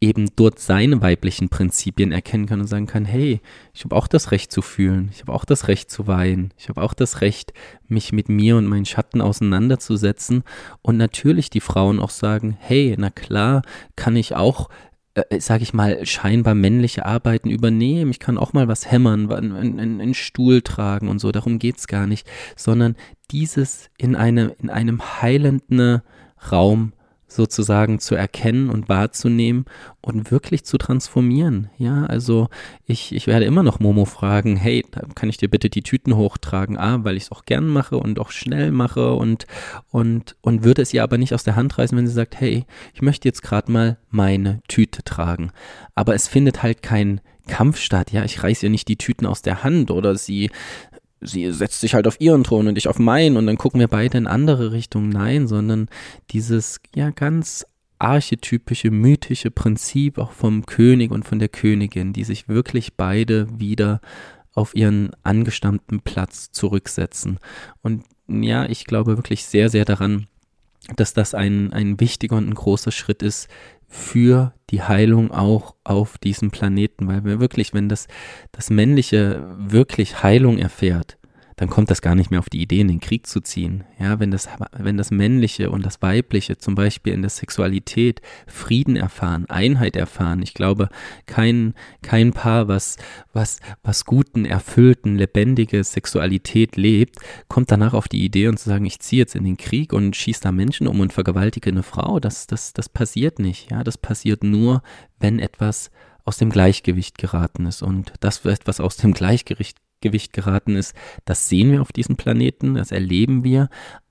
eben dort seine weiblichen Prinzipien erkennen kann und sagen kann, hey, ich habe auch das Recht zu fühlen, ich habe auch das Recht zu weinen, ich habe auch das Recht, mich mit mir und meinen Schatten auseinanderzusetzen und natürlich die Frauen auch sagen, hey, na klar, kann ich auch äh, sage ich mal, scheinbar männliche Arbeiten übernehmen. Ich kann auch mal was hämmern, einen, einen Stuhl tragen und so. Darum geht's gar nicht, sondern dieses in, eine, in einem heilenden Raum sozusagen zu erkennen und wahrzunehmen und wirklich zu transformieren. Ja, also ich, ich werde immer noch Momo fragen, hey, kann ich dir bitte die Tüten hochtragen? Ah, weil ich es auch gern mache und auch schnell mache und, und, und würde es ihr aber nicht aus der Hand reißen, wenn sie sagt, hey, ich möchte jetzt gerade mal meine Tüte tragen. Aber es findet halt kein Kampf statt, ja, ich reiße ihr nicht die Tüten aus der Hand oder sie sie setzt sich halt auf ihren Thron und ich auf meinen und dann gucken wir beide in andere Richtungen. Nein, sondern dieses ja ganz archetypische, mythische Prinzip auch vom König und von der Königin, die sich wirklich beide wieder auf ihren angestammten Platz zurücksetzen. Und ja, ich glaube wirklich sehr, sehr daran, dass das ein, ein wichtiger und ein großer Schritt ist für die Heilung auch auf diesem Planeten, weil wir wirklich, wenn das, das Männliche wirklich Heilung erfährt, dann kommt das gar nicht mehr auf die Idee, in den Krieg zu ziehen. Ja, wenn das, wenn das Männliche und das Weibliche zum Beispiel in der Sexualität Frieden erfahren, Einheit erfahren, ich glaube, kein, kein Paar, was, was, was guten, erfüllten, lebendige Sexualität lebt, kommt danach auf die Idee und zu sagen, ich ziehe jetzt in den Krieg und schieße da Menschen um und vergewaltige eine Frau. Das, das, das passiert nicht. Ja, das passiert nur, wenn etwas aus dem Gleichgewicht geraten ist. Und das etwas aus dem Gleichgewicht Gewicht geraten ist. Das sehen wir auf diesem Planeten, das erleben wir,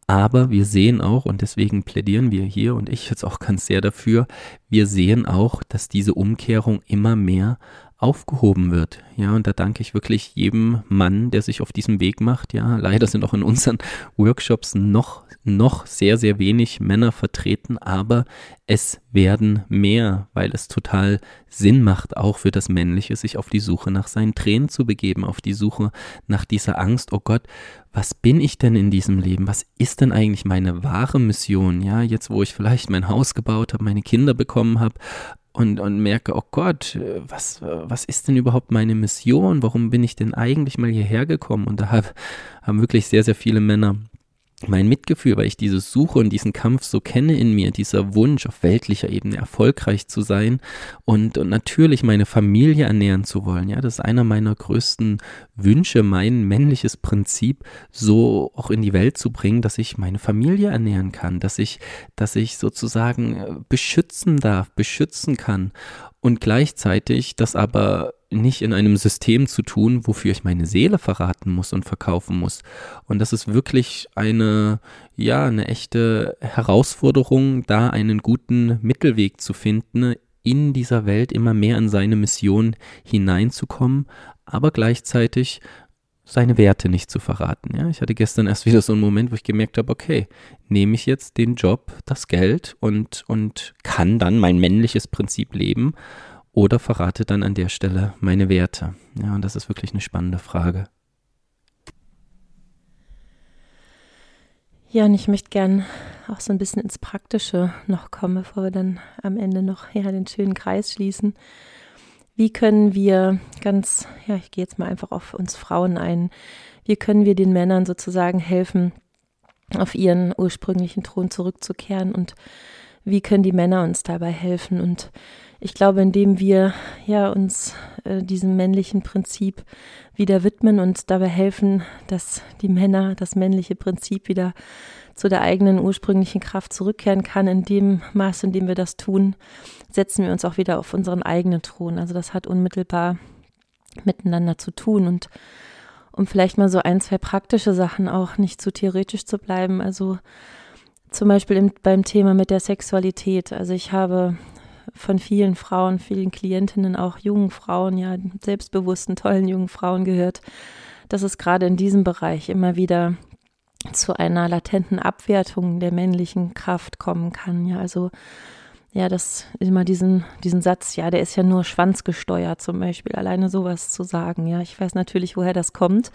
aber wir sehen auch, und deswegen plädieren wir hier und ich jetzt auch ganz sehr dafür, wir sehen auch, dass diese Umkehrung immer mehr aufgehoben wird. Ja, und da danke ich wirklich jedem Mann, der sich auf diesem Weg macht. Ja, leider sind auch in unseren Workshops noch, noch sehr, sehr wenig Männer vertreten, aber es werden mehr, weil es total Sinn macht, auch für das Männliche, sich auf die Suche nach seinen Tränen zu begeben, auf die Suche nach dieser Angst, oh Gott, was bin ich denn in diesem Leben? Was ist denn eigentlich meine wahre Mission? Ja, jetzt wo ich vielleicht mein Haus gebaut habe, meine Kinder bekommen habe, und, und merke, oh Gott, was, was ist denn überhaupt meine Mission? Warum bin ich denn eigentlich mal hierher gekommen? Und da hab, haben wirklich sehr, sehr viele Männer mein Mitgefühl, weil ich diese Suche und diesen Kampf so kenne in mir, dieser Wunsch auf weltlicher Ebene erfolgreich zu sein und, und natürlich meine Familie ernähren zu wollen. Ja, das ist einer meiner größten Wünsche, mein männliches Prinzip so auch in die Welt zu bringen, dass ich meine Familie ernähren kann, dass ich, dass ich sozusagen äh, beschützen darf, beschützen kann und gleichzeitig das aber nicht in einem System zu tun, wofür ich meine Seele verraten muss und verkaufen muss. Und das ist wirklich eine, ja, eine echte Herausforderung, da einen guten Mittelweg zu finden, in dieser Welt immer mehr in seine Mission hineinzukommen, aber gleichzeitig seine Werte nicht zu verraten. Ja, ich hatte gestern erst wieder so einen Moment, wo ich gemerkt habe, okay, nehme ich jetzt den Job, das Geld und, und kann dann mein männliches Prinzip leben oder verrate dann an der Stelle meine Werte? Ja, und das ist wirklich eine spannende Frage. Ja, und ich möchte gern auch so ein bisschen ins Praktische noch kommen, bevor wir dann am Ende noch ja, den schönen Kreis schließen. Wie können wir ganz, ja, ich gehe jetzt mal einfach auf uns Frauen ein, wie können wir den Männern sozusagen helfen, auf ihren ursprünglichen Thron zurückzukehren und wie können die Männer uns dabei helfen? Und ich glaube, indem wir ja uns äh, diesem männlichen Prinzip wieder widmen und dabei helfen, dass die Männer das männliche Prinzip wieder zu der eigenen ursprünglichen Kraft zurückkehren kann, in dem Maß, in dem wir das tun, setzen wir uns auch wieder auf unseren eigenen Thron. Also das hat unmittelbar miteinander zu tun und um vielleicht mal so ein, zwei praktische Sachen auch nicht zu theoretisch zu bleiben. Also zum Beispiel im, beim Thema mit der Sexualität. Also ich habe von vielen Frauen, vielen Klientinnen, auch jungen Frauen, ja, selbstbewussten, tollen jungen Frauen gehört, dass es gerade in diesem Bereich immer wieder zu einer latenten Abwertung der männlichen Kraft kommen kann. Ja, also ja, das immer diesen, diesen Satz, ja, der ist ja nur schwanzgesteuert zum Beispiel, alleine sowas zu sagen. Ja, ich weiß natürlich, woher das kommt.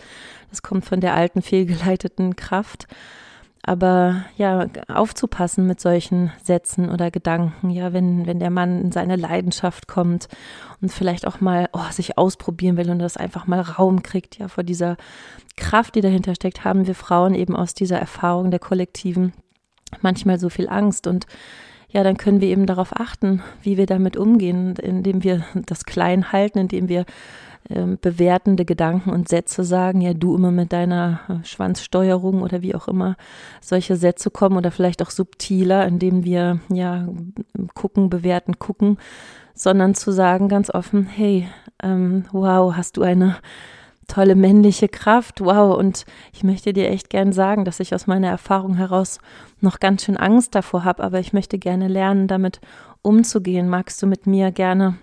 Das kommt von der alten fehlgeleiteten Kraft. Aber ja, aufzupassen mit solchen Sätzen oder Gedanken, ja, wenn, wenn der Mann in seine Leidenschaft kommt und vielleicht auch mal oh, sich ausprobieren will und das einfach mal Raum kriegt, ja, vor dieser Kraft, die dahinter steckt, haben wir Frauen eben aus dieser Erfahrung der Kollektiven manchmal so viel Angst und ja, dann können wir eben darauf achten, wie wir damit umgehen, indem wir das klein halten, indem wir ähm, bewertende Gedanken und Sätze sagen, ja, du immer mit deiner äh, Schwanzsteuerung oder wie auch immer solche Sätze kommen oder vielleicht auch subtiler, indem wir ja gucken, bewerten, gucken, sondern zu sagen ganz offen, hey, ähm, wow, hast du eine tolle männliche Kraft, wow, und ich möchte dir echt gern sagen, dass ich aus meiner Erfahrung heraus noch ganz schön Angst davor habe, aber ich möchte gerne lernen, damit umzugehen. Magst du mit mir gerne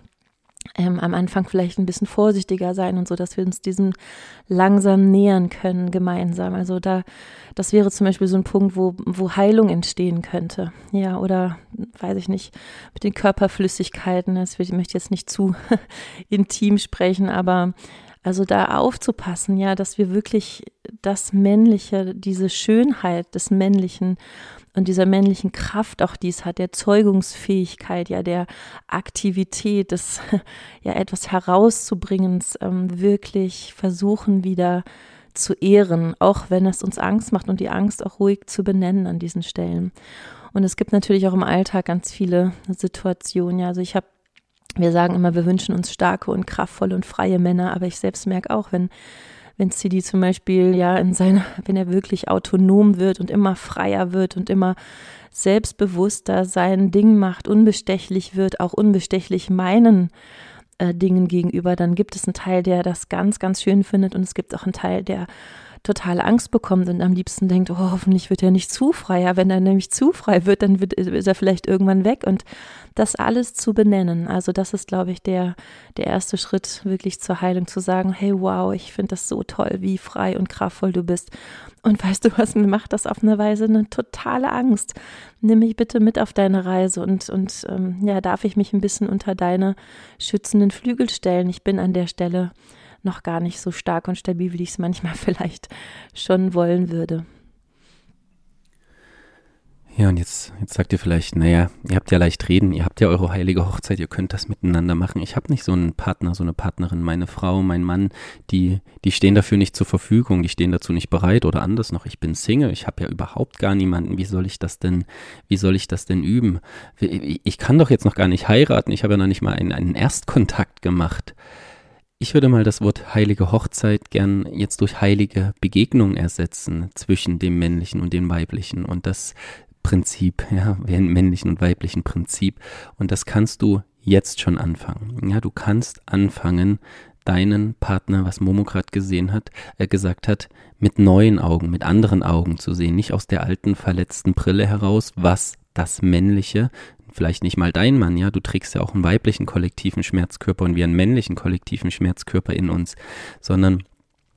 ähm, am Anfang vielleicht ein bisschen vorsichtiger sein und so, dass wir uns diesem langsam nähern können gemeinsam. Also da, das wäre zum Beispiel so ein Punkt, wo, wo Heilung entstehen könnte. Ja, oder weiß ich nicht, mit den Körperflüssigkeiten. Das, ich möchte jetzt nicht zu intim sprechen, aber also da aufzupassen, ja, dass wir wirklich das Männliche, diese Schönheit des Männlichen und dieser männlichen Kraft auch dies hat, der Zeugungsfähigkeit, ja, der Aktivität, des ja etwas herauszubringens, ähm, wirklich versuchen wieder zu ehren, auch wenn es uns Angst macht und die Angst auch ruhig zu benennen an diesen Stellen. Und es gibt natürlich auch im Alltag ganz viele Situationen. Ja, also ich habe wir sagen immer, wir wünschen uns starke und kraftvolle und freie Männer, aber ich selbst merke auch, wenn wenn CD zum Beispiel ja in seiner, wenn er wirklich autonom wird und immer freier wird und immer selbstbewusster sein Ding macht, unbestechlich wird, auch unbestechlich meinen äh, Dingen gegenüber, dann gibt es einen Teil, der das ganz, ganz schön findet und es gibt auch einen Teil, der total Angst bekommt und am liebsten denkt, oh, hoffentlich wird er nicht zu frei. Ja, wenn er nämlich zu frei wird, dann wird, ist er vielleicht irgendwann weg und das alles zu benennen. Also das ist, glaube ich, der, der erste Schritt wirklich zur Heilung, zu sagen, hey, wow, ich finde das so toll, wie frei und kraftvoll du bist. Und weißt du was, mir macht das auf eine Weise eine totale Angst. Nimm mich bitte mit auf deine Reise und, und ähm, ja, darf ich mich ein bisschen unter deine schützenden Flügel stellen. Ich bin an der Stelle noch gar nicht so stark und stabil, wie ich es manchmal vielleicht schon wollen würde. Ja, und jetzt, jetzt sagt ihr vielleicht, naja, ihr habt ja leicht reden, ihr habt ja eure heilige Hochzeit, ihr könnt das miteinander machen. Ich habe nicht so einen Partner, so eine Partnerin, meine Frau, mein Mann, die, die stehen dafür nicht zur Verfügung, die stehen dazu nicht bereit oder anders noch, ich bin Single, ich habe ja überhaupt gar niemanden, wie soll ich das denn, wie soll ich das denn üben? Ich kann doch jetzt noch gar nicht heiraten, ich habe ja noch nicht mal einen, einen Erstkontakt gemacht. Ich würde mal das Wort heilige Hochzeit gern jetzt durch heilige Begegnung ersetzen zwischen dem männlichen und dem weiblichen. Und das Prinzip, ja, männlichen und weiblichen Prinzip. Und das kannst du jetzt schon anfangen. Ja, du kannst anfangen, deinen Partner, was Momo gerade gesehen hat, äh, gesagt hat, mit neuen Augen, mit anderen Augen zu sehen, nicht aus der alten verletzten Brille heraus, was das Männliche, vielleicht nicht mal dein Mann, ja, du trägst ja auch einen weiblichen kollektiven Schmerzkörper und wir einen männlichen kollektiven Schmerzkörper in uns, sondern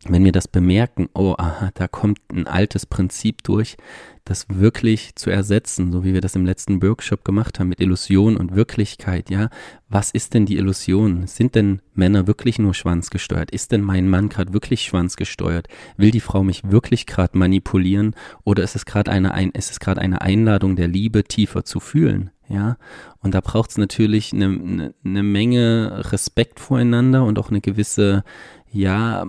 wenn wir das bemerken, oh, aha, da kommt ein altes Prinzip durch, das wirklich zu ersetzen, so wie wir das im letzten Workshop gemacht haben mit Illusion und Wirklichkeit, ja. Was ist denn die Illusion? Sind denn Männer wirklich nur schwanzgesteuert? Ist denn mein Mann gerade wirklich schwanzgesteuert? Will die Frau mich wirklich gerade manipulieren? Oder ist es gerade eine, ein, eine Einladung der Liebe, tiefer zu fühlen? Ja, und da braucht es natürlich eine, eine, eine Menge Respekt voreinander und auch eine gewisse, ja,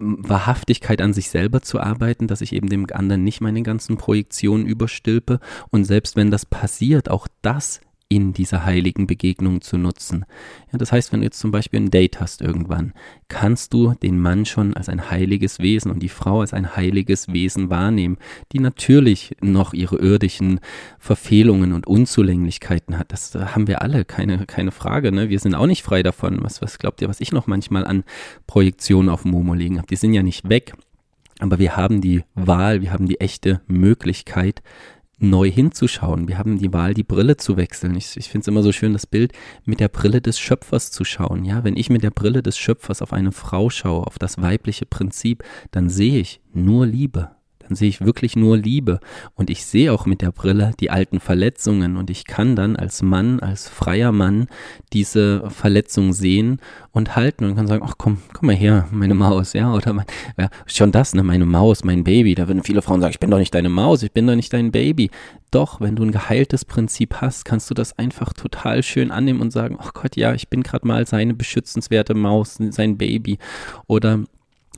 Wahrhaftigkeit an sich selber zu arbeiten, dass ich eben dem anderen nicht meine ganzen Projektionen überstülpe. Und selbst wenn das passiert, auch das in dieser heiligen Begegnung zu nutzen. Ja, das heißt, wenn du jetzt zum Beispiel ein Date hast irgendwann, kannst du den Mann schon als ein heiliges Wesen und die Frau als ein heiliges Wesen wahrnehmen, die natürlich noch ihre irdischen Verfehlungen und Unzulänglichkeiten hat. Das haben wir alle, keine, keine Frage. Ne? Wir sind auch nicht frei davon. Was, was glaubt ihr, was ich noch manchmal an Projektionen auf Momo liegen habe? Die sind ja nicht weg. Aber wir haben die Wahl, wir haben die echte Möglichkeit, neu hinzuschauen. Wir haben die Wahl, die Brille zu wechseln. Ich, ich finde es immer so schön, das Bild mit der Brille des Schöpfers zu schauen. Ja, wenn ich mit der Brille des Schöpfers auf eine Frau schaue, auf das weibliche Prinzip, dann sehe ich nur Liebe dann sehe ich wirklich nur Liebe. Und ich sehe auch mit der Brille die alten Verletzungen und ich kann dann als Mann, als freier Mann diese Verletzung sehen und halten und kann sagen, ach komm, komm mal her, meine Maus, ja, oder mein, ja, schon das, ne, meine Maus, mein Baby. Da würden viele Frauen sagen, ich bin doch nicht deine Maus, ich bin doch nicht dein Baby. Doch, wenn du ein geheiltes Prinzip hast, kannst du das einfach total schön annehmen und sagen, ach Gott, ja, ich bin gerade mal seine beschützenswerte Maus, sein Baby. Oder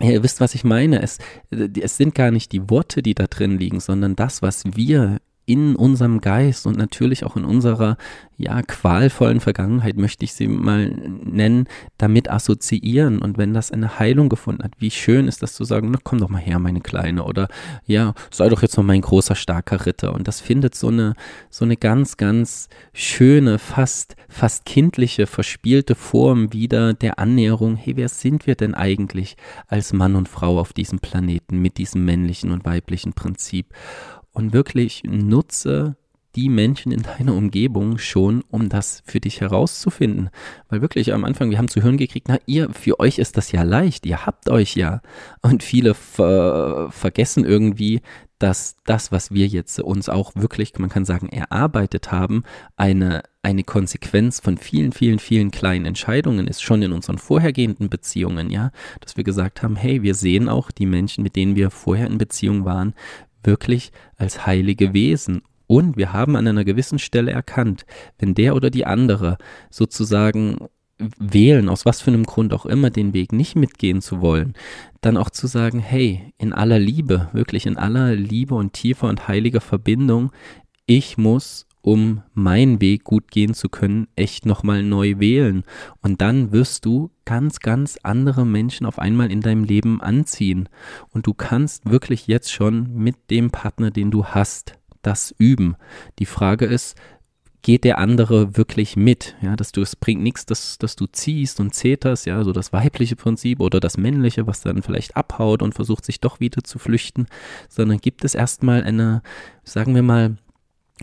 ja, ihr wisst, was ich meine. Es, es sind gar nicht die Worte, die da drin liegen, sondern das, was wir in unserem Geist und natürlich auch in unserer ja qualvollen Vergangenheit möchte ich sie mal nennen, damit assoziieren. Und wenn das eine Heilung gefunden hat, wie schön ist das zu sagen, na komm doch mal her, meine Kleine oder ja, sei doch jetzt mal mein großer starker Ritter. Und das findet so eine so eine ganz ganz schöne, fast fast kindliche, verspielte Form wieder der Annäherung, hey, wer sind wir denn eigentlich als Mann und Frau auf diesem Planeten mit diesem männlichen und weiblichen Prinzip? Und wirklich nutze die Menschen in deiner Umgebung schon, um das für dich herauszufinden. Weil wirklich am Anfang, wir haben zu hören gekriegt, na, ihr, für euch ist das ja leicht, ihr habt euch ja. Und viele ver vergessen irgendwie, dass das, was wir jetzt uns auch wirklich, man kann sagen, erarbeitet haben, eine, eine Konsequenz von vielen, vielen, vielen kleinen Entscheidungen ist, schon in unseren vorhergehenden Beziehungen, ja, dass wir gesagt haben, hey, wir sehen auch die Menschen, mit denen wir vorher in Beziehung waren, wirklich als heilige Wesen. Und wir haben an einer gewissen Stelle erkannt, wenn der oder die andere sozusagen wählen, aus was für einem Grund auch immer, den Weg nicht mitgehen zu wollen, dann auch zu sagen, hey, in aller Liebe, wirklich in aller Liebe und tiefer und heiliger Verbindung, ich muss, um meinen Weg gut gehen zu können, echt nochmal neu wählen. Und dann wirst du ganz, ganz andere Menschen auf einmal in deinem Leben anziehen. Und du kannst wirklich jetzt schon mit dem Partner, den du hast, das üben. Die Frage ist, geht der andere wirklich mit. Ja, dass du, es bringt nichts, dass, dass du ziehst und zeterst, ja, so das weibliche Prinzip oder das männliche, was dann vielleicht abhaut und versucht sich doch wieder zu flüchten, sondern gibt es erstmal eine, sagen wir mal,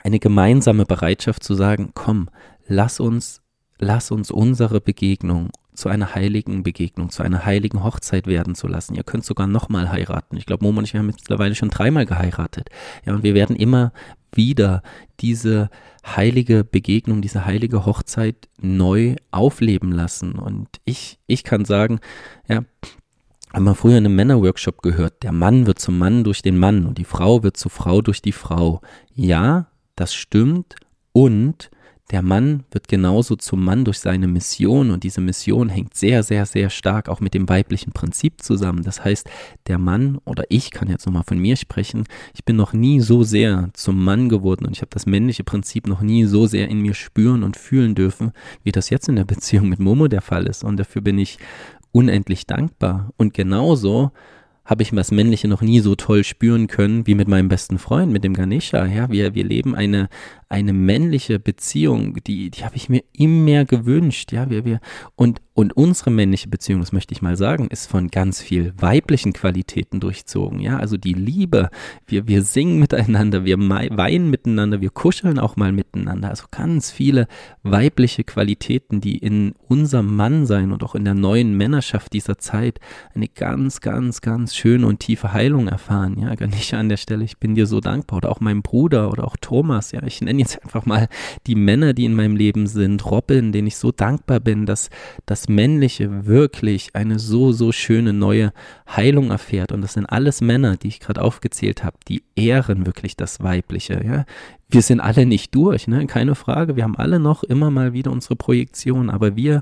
eine gemeinsame Bereitschaft zu sagen, komm, lass uns, lass uns unsere Begegnung zu einer heiligen Begegnung, zu einer heiligen Hochzeit werden zu lassen. Ihr könnt sogar nochmal heiraten. Ich glaube, Momo und ich haben mittlerweile schon dreimal geheiratet. Ja, und wir werden immer wieder diese heilige Begegnung, diese heilige Hochzeit neu aufleben lassen. Und ich, ich kann sagen, ja, haben wir früher in einem Männerworkshop gehört, der Mann wird zum Mann durch den Mann und die Frau wird zur Frau durch die Frau. Ja, das stimmt und der Mann wird genauso zum Mann durch seine Mission und diese Mission hängt sehr, sehr, sehr stark auch mit dem weiblichen Prinzip zusammen. Das heißt, der Mann oder ich kann jetzt nochmal von mir sprechen, ich bin noch nie so sehr zum Mann geworden und ich habe das männliche Prinzip noch nie so sehr in mir spüren und fühlen dürfen, wie das jetzt in der Beziehung mit Momo der Fall ist. Und dafür bin ich unendlich dankbar. Und genauso habe ich das Männliche noch nie so toll spüren können wie mit meinem besten Freund, mit dem Ganesha. Ja, wir, wir leben eine, eine männliche Beziehung, die, die habe ich mir immer gewünscht. Ja, wir, wir, und, und unsere männliche Beziehung, das möchte ich mal sagen, ist von ganz viel weiblichen Qualitäten durchzogen. Ja, also die Liebe, wir, wir singen miteinander, wir weinen miteinander, wir kuscheln auch mal miteinander. Also ganz viele weibliche Qualitäten, die in unserem Mannsein und auch in der neuen Männerschaft dieser Zeit eine ganz, ganz, ganz schöne und tiefe Heilung erfahren. Ja, gar nicht an der Stelle, ich bin dir so dankbar. Oder auch mein Bruder oder auch Thomas. Ja, ich nenne jetzt einfach mal die Männer, die in meinem Leben sind. Robin, denen ich so dankbar bin, dass das Männliche wirklich eine so, so schöne neue Heilung erfährt. Und das sind alles Männer, die ich gerade aufgezählt habe, die ehren wirklich das Weibliche. Ja, wir sind alle nicht durch, ne? Keine Frage. Wir haben alle noch immer mal wieder unsere Projektion, aber wir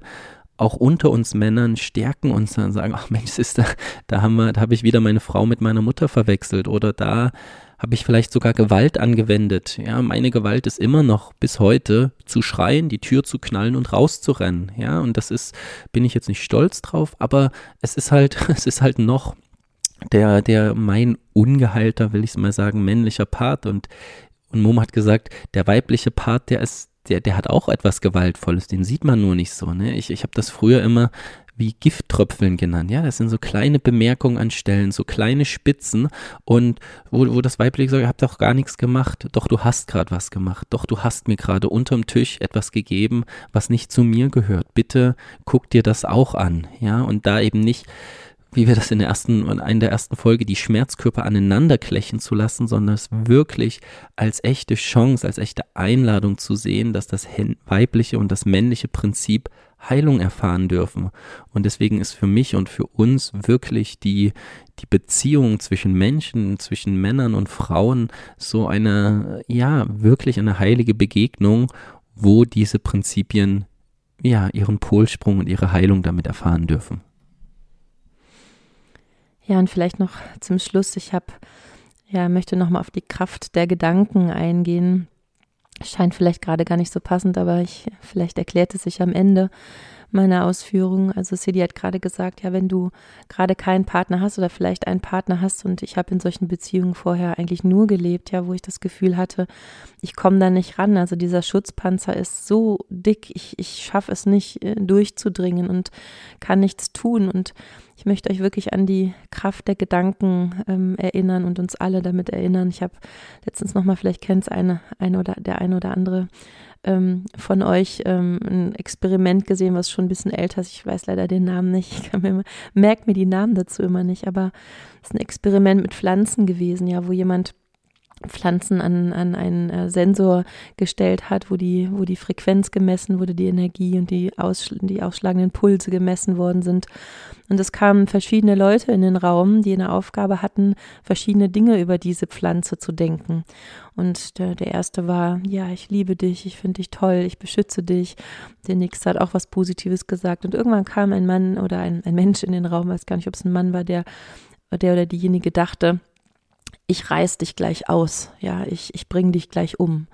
auch unter uns Männern stärken uns und sagen, ach Mensch, ist da, da haben wir, da habe ich wieder meine Frau mit meiner Mutter verwechselt oder da habe ich vielleicht sogar Gewalt angewendet. Ja, meine Gewalt ist immer noch bis heute zu schreien, die Tür zu knallen und rauszurennen. Ja, und das ist, bin ich jetzt nicht stolz drauf, aber es ist halt, es ist halt noch der, der mein ungeheilter, will ich es mal sagen, männlicher Part und und Mom hat gesagt, der weibliche Part, der ist der, der hat auch etwas Gewaltvolles, den sieht man nur nicht so. Ne? Ich, ich habe das früher immer wie Gifttröpfeln genannt. Ja, das sind so kleine Bemerkungen an Stellen, so kleine Spitzen und wo, wo das Weibliche sagt, ihr habt doch gar nichts gemacht. Doch du hast gerade was gemacht. Doch du hast mir gerade unterm Tisch etwas gegeben, was nicht zu mir gehört. Bitte guck dir das auch an. Ja, und da eben nicht wie wir das in der ersten, in der ersten Folge, die Schmerzkörper aneinander klächen zu lassen, sondern es wirklich als echte Chance, als echte Einladung zu sehen, dass das weibliche und das männliche Prinzip Heilung erfahren dürfen. Und deswegen ist für mich und für uns wirklich die, die Beziehung zwischen Menschen, zwischen Männern und Frauen so eine, ja, wirklich eine heilige Begegnung, wo diese Prinzipien, ja, ihren Polsprung und ihre Heilung damit erfahren dürfen. Ja, und vielleicht noch zum Schluss, ich habe, ja, möchte nochmal auf die Kraft der Gedanken eingehen. Scheint vielleicht gerade gar nicht so passend, aber ich, vielleicht erklärt es sich am Ende. Meiner Ausführungen. Also Sidi hat gerade gesagt, ja, wenn du gerade keinen Partner hast oder vielleicht einen Partner hast und ich habe in solchen Beziehungen vorher eigentlich nur gelebt, ja, wo ich das Gefühl hatte, ich komme da nicht ran. Also dieser Schutzpanzer ist so dick, ich, ich schaffe es nicht äh, durchzudringen und kann nichts tun und ich möchte euch wirklich an die Kraft der Gedanken ähm, erinnern und uns alle damit erinnern. Ich habe letztens nochmal, vielleicht kennt es eine, eine oder der eine oder andere ähm, von euch ähm, ein Experiment gesehen, was schon ein bisschen älter ist. Ich weiß leider den Namen nicht. Ich kann mir, merke mir die Namen dazu immer nicht, aber es ist ein Experiment mit Pflanzen gewesen, ja, wo jemand Pflanzen an, an einen äh, Sensor gestellt hat, wo die, wo die Frequenz gemessen wurde, die Energie und die, aus, die ausschlagenden Pulse gemessen worden sind. Und es kamen verschiedene Leute in den Raum, die eine Aufgabe hatten, verschiedene Dinge über diese Pflanze zu denken. Und der, der erste war, ja, ich liebe dich, ich finde dich toll, ich beschütze dich. Der nächste hat auch was Positives gesagt. Und irgendwann kam ein Mann oder ein, ein Mensch in den Raum, weiß gar nicht, ob es ein Mann war, der, der oder diejenige dachte, ich reiß dich gleich aus, ja, ich, ich bring dich gleich um.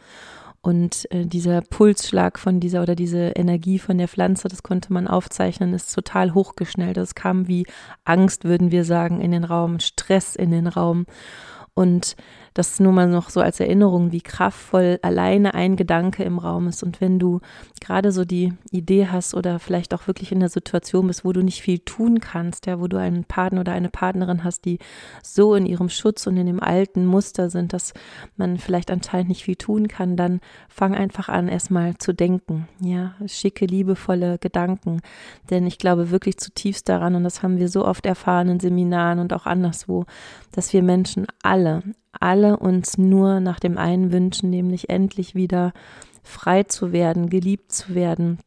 Und äh, dieser Pulsschlag von dieser oder diese Energie von der Pflanze, das konnte man aufzeichnen, ist total hochgeschnellt. Das kam wie Angst, würden wir sagen, in den Raum, Stress in den Raum. Und das nur mal noch so als Erinnerung, wie kraftvoll alleine ein Gedanke im Raum ist. Und wenn du gerade so die Idee hast oder vielleicht auch wirklich in der Situation bist, wo du nicht viel tun kannst, ja, wo du einen Partner oder eine Partnerin hast, die so in ihrem Schutz und in dem alten Muster sind, dass man vielleicht anscheinend nicht viel tun kann, dann fang einfach an, erstmal zu denken. Ja, schicke liebevolle Gedanken. Denn ich glaube wirklich zutiefst daran, und das haben wir so oft erfahren in Seminaren und auch anderswo, dass wir Menschen alle, alle uns nur nach dem einen wünschen, nämlich endlich wieder frei zu werden, geliebt zu werden,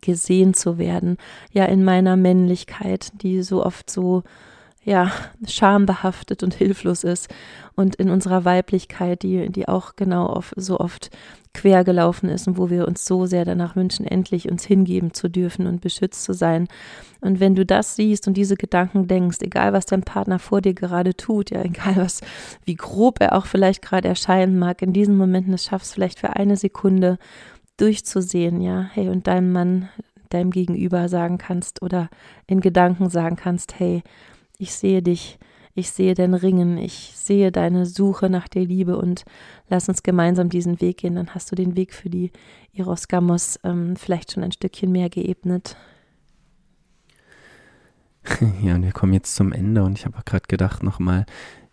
gesehen zu werden, ja in meiner Männlichkeit, die so oft so ja, schambehaftet und hilflos ist und in unserer Weiblichkeit, die, die auch genau oft, so oft quer gelaufen ist und wo wir uns so sehr danach wünschen, endlich uns hingeben zu dürfen und beschützt zu sein. Und wenn du das siehst und diese Gedanken denkst, egal was dein Partner vor dir gerade tut, ja, egal was, wie grob er auch vielleicht gerade erscheinen mag, in diesen Momenten es schaffst, vielleicht für eine Sekunde durchzusehen, ja, hey, und deinem Mann, deinem Gegenüber sagen kannst oder in Gedanken sagen kannst, hey, ich sehe dich, ich sehe dein Ringen, ich sehe deine Suche nach der Liebe und lass uns gemeinsam diesen Weg gehen. Dann hast du den Weg für die Eros Gamos ähm, vielleicht schon ein Stückchen mehr geebnet. Ja, und wir kommen jetzt zum Ende und ich habe gerade gedacht, nochmal,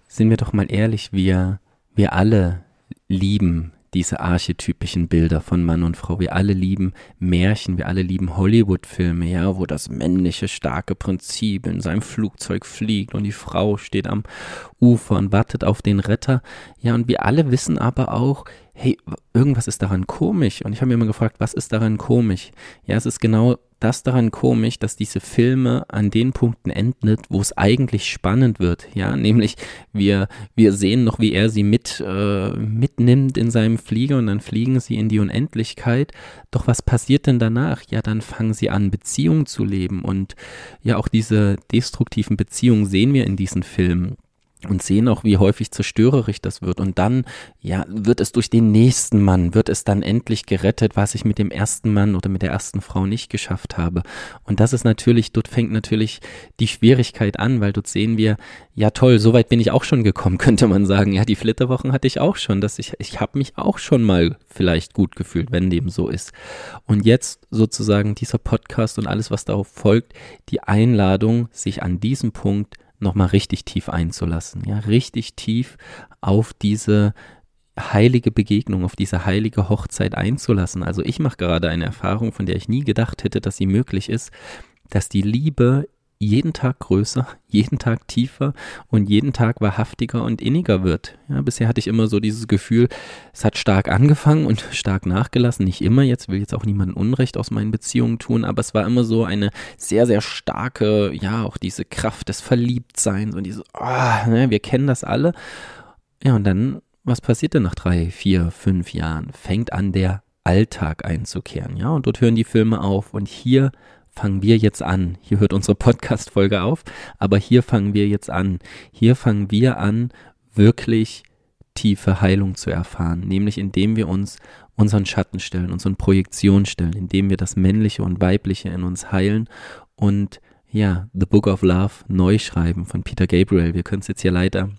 sind wir doch mal ehrlich, wir, wir alle lieben diese archetypischen Bilder von Mann und Frau. Wir alle lieben Märchen, wir alle lieben Hollywood-Filme, ja, wo das männliche starke Prinzip in seinem Flugzeug fliegt und die Frau steht am Ufer und wartet auf den Retter. Ja, und wir alle wissen aber auch, hey, irgendwas ist daran komisch. Und ich habe mir immer gefragt, was ist daran komisch? Ja, es ist genau das daran komisch, dass diese Filme an den Punkten endet, wo es eigentlich spannend wird. Ja, nämlich wir, wir sehen noch, wie er sie mit, äh, mitnimmt in seinem Flieger und dann fliegen sie in die Unendlichkeit. Doch was passiert denn danach? Ja, dann fangen sie an, Beziehungen zu leben und ja, auch diese destruktiven Beziehungen sehen wir in diesen Filmen und sehen auch, wie häufig zerstörerisch das wird. Und dann, ja, wird es durch den nächsten Mann, wird es dann endlich gerettet, was ich mit dem ersten Mann oder mit der ersten Frau nicht geschafft habe. Und das ist natürlich, dort fängt natürlich die Schwierigkeit an, weil dort sehen wir, ja toll, so weit bin ich auch schon gekommen, könnte man sagen. Ja, die Flitterwochen hatte ich auch schon, dass ich, ich habe mich auch schon mal vielleicht gut gefühlt, wenn dem so ist. Und jetzt sozusagen dieser Podcast und alles, was darauf folgt, die Einladung, sich an diesem Punkt nochmal richtig tief einzulassen, ja, richtig tief auf diese heilige Begegnung, auf diese heilige Hochzeit einzulassen. Also ich mache gerade eine Erfahrung, von der ich nie gedacht hätte, dass sie möglich ist, dass die Liebe jeden Tag größer, jeden Tag tiefer und jeden Tag wahrhaftiger und inniger wird. Ja, bisher hatte ich immer so dieses Gefühl, es hat stark angefangen und stark nachgelassen. Nicht immer, jetzt will jetzt auch niemanden Unrecht aus meinen Beziehungen tun, aber es war immer so eine sehr, sehr starke, ja, auch diese Kraft des Verliebtseins und diese, oh, ne, wir kennen das alle. Ja, und dann, was passiert denn nach drei, vier, fünf Jahren? Fängt an, der Alltag einzukehren, ja, und dort hören die Filme auf und hier fangen wir jetzt an. Hier hört unsere Podcast-Folge auf, aber hier fangen wir jetzt an. Hier fangen wir an, wirklich tiefe Heilung zu erfahren, nämlich indem wir uns unseren Schatten stellen, unseren Projektion stellen, indem wir das Männliche und Weibliche in uns heilen und ja, The Book of Love neu schreiben von Peter Gabriel. Wir können es jetzt hier leider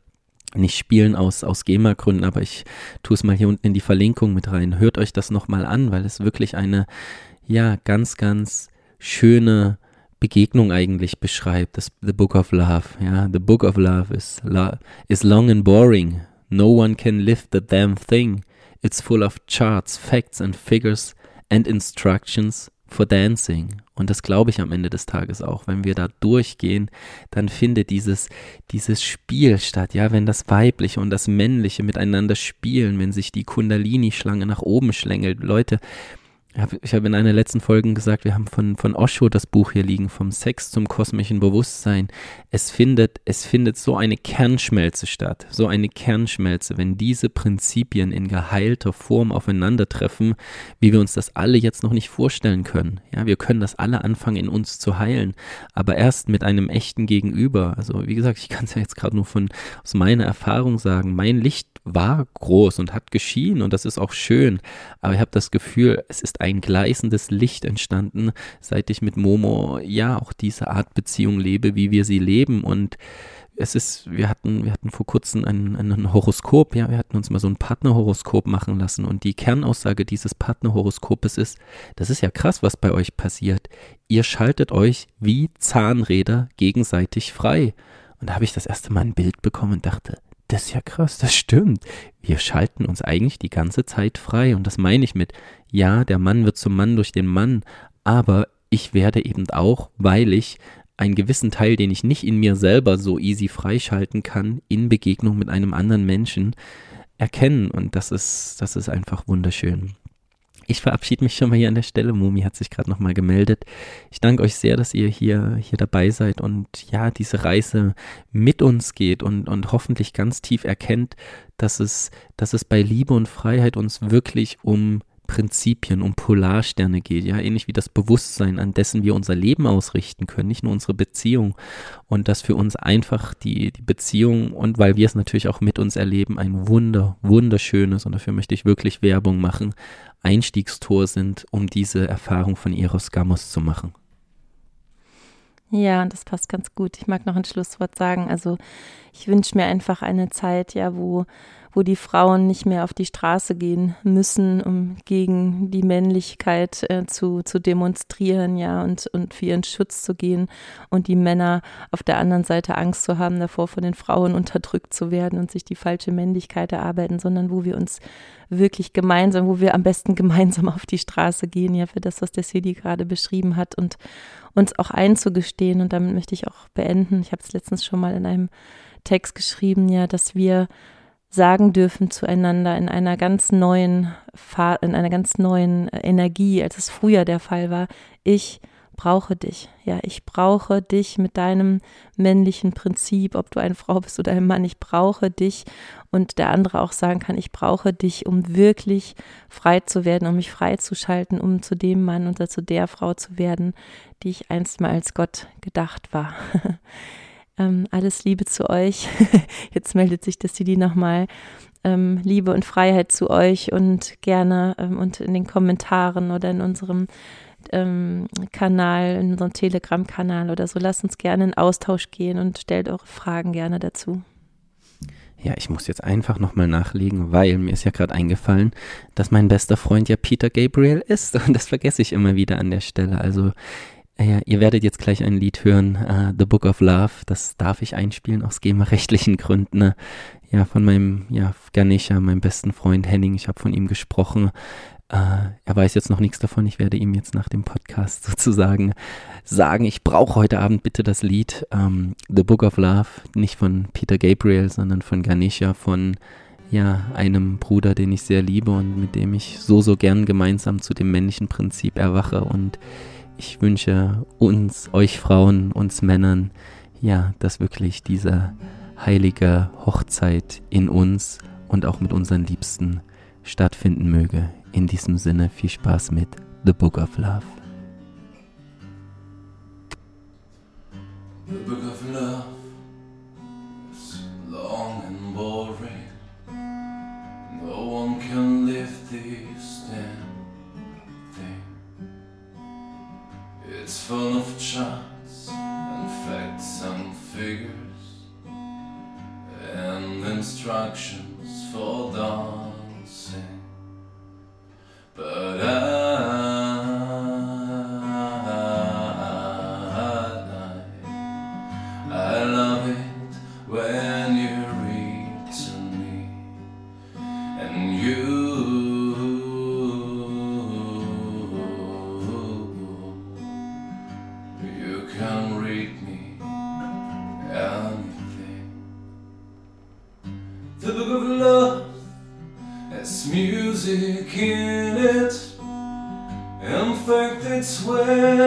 nicht spielen aus, aus GEMA-Gründen, aber ich tue es mal hier unten in die Verlinkung mit rein. Hört euch das nochmal an, weil es wirklich eine, ja, ganz, ganz schöne Begegnung eigentlich beschreibt, das The Book of Love. Ja, The Book of Love is, is long and boring. No one can lift the damn thing. It's full of charts, facts and figures and instructions for dancing. Und das glaube ich am Ende des Tages auch. Wenn wir da durchgehen, dann findet dieses, dieses Spiel statt. Ja, wenn das Weibliche und das Männliche miteinander spielen, wenn sich die Kundalini-Schlange nach oben schlängelt. Leute, ich habe in einer letzten Folge gesagt, wir haben von, von Osho das Buch hier liegen, vom Sex zum kosmischen Bewusstsein. Es findet, es findet so eine Kernschmelze statt, so eine Kernschmelze, wenn diese Prinzipien in geheilter Form aufeinandertreffen, wie wir uns das alle jetzt noch nicht vorstellen können. Ja, wir können das alle anfangen in uns zu heilen, aber erst mit einem echten Gegenüber. Also, wie gesagt, ich kann es ja jetzt gerade nur von, aus meiner Erfahrung sagen. Mein Licht war groß und hat geschienen und das ist auch schön, aber ich habe das Gefühl, es ist ein gleißendes Licht entstanden, seit ich mit Momo ja auch diese Art Beziehung lebe, wie wir sie leben und es ist, wir hatten, wir hatten vor kurzem ein, ein Horoskop, ja, wir hatten uns mal so ein Partnerhoroskop machen lassen und die Kernaussage dieses Partnerhoroskopes ist, das ist ja krass, was bei euch passiert. Ihr schaltet euch wie Zahnräder gegenseitig frei. Und da habe ich das erste Mal ein Bild bekommen und dachte, das ist ja krass, das stimmt. Wir schalten uns eigentlich die ganze Zeit frei. Und das meine ich mit, ja, der Mann wird zum Mann durch den Mann, aber ich werde eben auch, weil ich einen gewissen Teil, den ich nicht in mir selber so easy freischalten kann, in Begegnung mit einem anderen Menschen erkennen. Und das ist, das ist einfach wunderschön. Ich verabschiede mich schon mal hier an der Stelle. Mumi hat sich gerade nochmal gemeldet. Ich danke euch sehr, dass ihr hier, hier dabei seid und ja, diese Reise mit uns geht und, und hoffentlich ganz tief erkennt, dass es, dass es bei Liebe und Freiheit uns wirklich um Prinzipien, um Polarsterne geht, ja, ähnlich wie das Bewusstsein, an dessen wir unser Leben ausrichten können, nicht nur unsere Beziehung. Und dass für uns einfach die, die Beziehung und weil wir es natürlich auch mit uns erleben, ein wunder, wunderschönes, und dafür möchte ich wirklich Werbung machen, Einstiegstor sind, um diese Erfahrung von Eros Gamos zu machen. Ja, das passt ganz gut. Ich mag noch ein Schlusswort sagen. Also ich wünsche mir einfach eine Zeit, ja, wo wo die Frauen nicht mehr auf die Straße gehen müssen, um gegen die Männlichkeit äh, zu, zu demonstrieren, ja, und, und für ihren Schutz zu gehen und die Männer auf der anderen Seite Angst zu haben, davor von den Frauen unterdrückt zu werden und sich die falsche Männlichkeit erarbeiten, sondern wo wir uns wirklich gemeinsam, wo wir am besten gemeinsam auf die Straße gehen, ja, für das, was der Sidi gerade beschrieben hat und uns auch einzugestehen. Und damit möchte ich auch beenden. Ich habe es letztens schon mal in einem Text geschrieben, ja, dass wir sagen dürfen zueinander in einer ganz neuen Fahr in einer ganz neuen äh, Energie, als es früher der Fall war. Ich brauche dich. Ja, ich brauche dich mit deinem männlichen Prinzip, ob du eine Frau bist oder ein Mann. Ich brauche dich und der andere auch sagen kann, ich brauche dich, um wirklich frei zu werden, um mich freizuschalten, um zu dem Mann oder zu der Frau zu werden, die ich einst mal als Gott gedacht war. Ähm, alles Liebe zu euch. Jetzt meldet sich das CD nochmal. Ähm, Liebe und Freiheit zu euch und gerne ähm, und in den Kommentaren oder in unserem ähm, Kanal, in unserem Telegram-Kanal oder so. Lasst uns gerne in Austausch gehen und stellt eure Fragen gerne dazu. Ja, ich muss jetzt einfach nochmal nachlegen, weil mir ist ja gerade eingefallen, dass mein bester Freund ja Peter Gabriel ist. Und das vergesse ich immer wieder an der Stelle. Also ja, ihr werdet jetzt gleich ein Lied hören, uh, The Book of Love. Das darf ich einspielen aus GEMA-rechtlichen Gründen. Ne? Ja, von meinem, ja, Ganesha, meinem besten Freund Henning. Ich habe von ihm gesprochen. Uh, er weiß jetzt noch nichts davon. Ich werde ihm jetzt nach dem Podcast sozusagen sagen, ich brauche heute Abend bitte das Lied um, ähm, The Book of Love. Nicht von Peter Gabriel, sondern von Ganesha, von ja, einem Bruder, den ich sehr liebe und mit dem ich so, so gern gemeinsam zu dem männlichen Prinzip erwache und ich wünsche uns, euch Frauen, uns Männern, ja, dass wirklich diese heilige Hochzeit in uns und auch mit unseren Liebsten stattfinden möge. In diesem Sinne viel Spaß mit The Book of Love. The Book of Love full of charts and facts and figures and instructions for dancing. But I swear.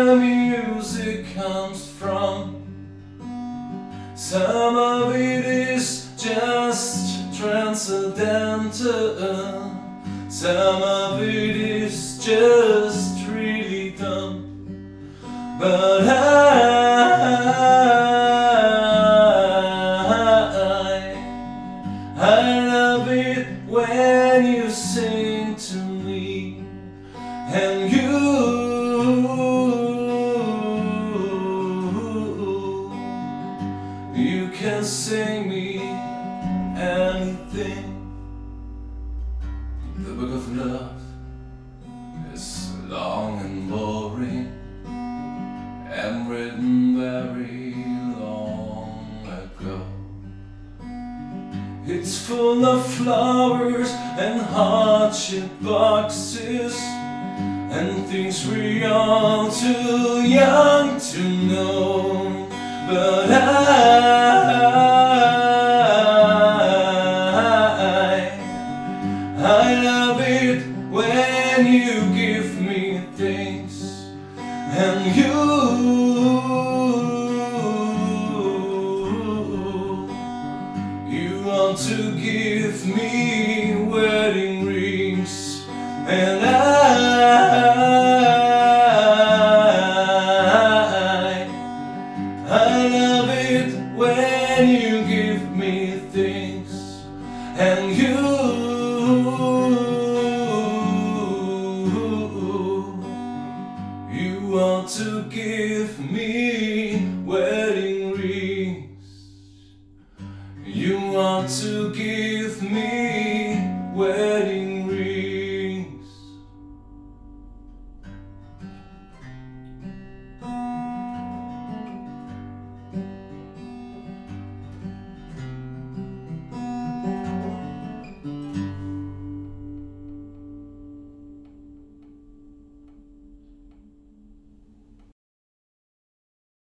sing me.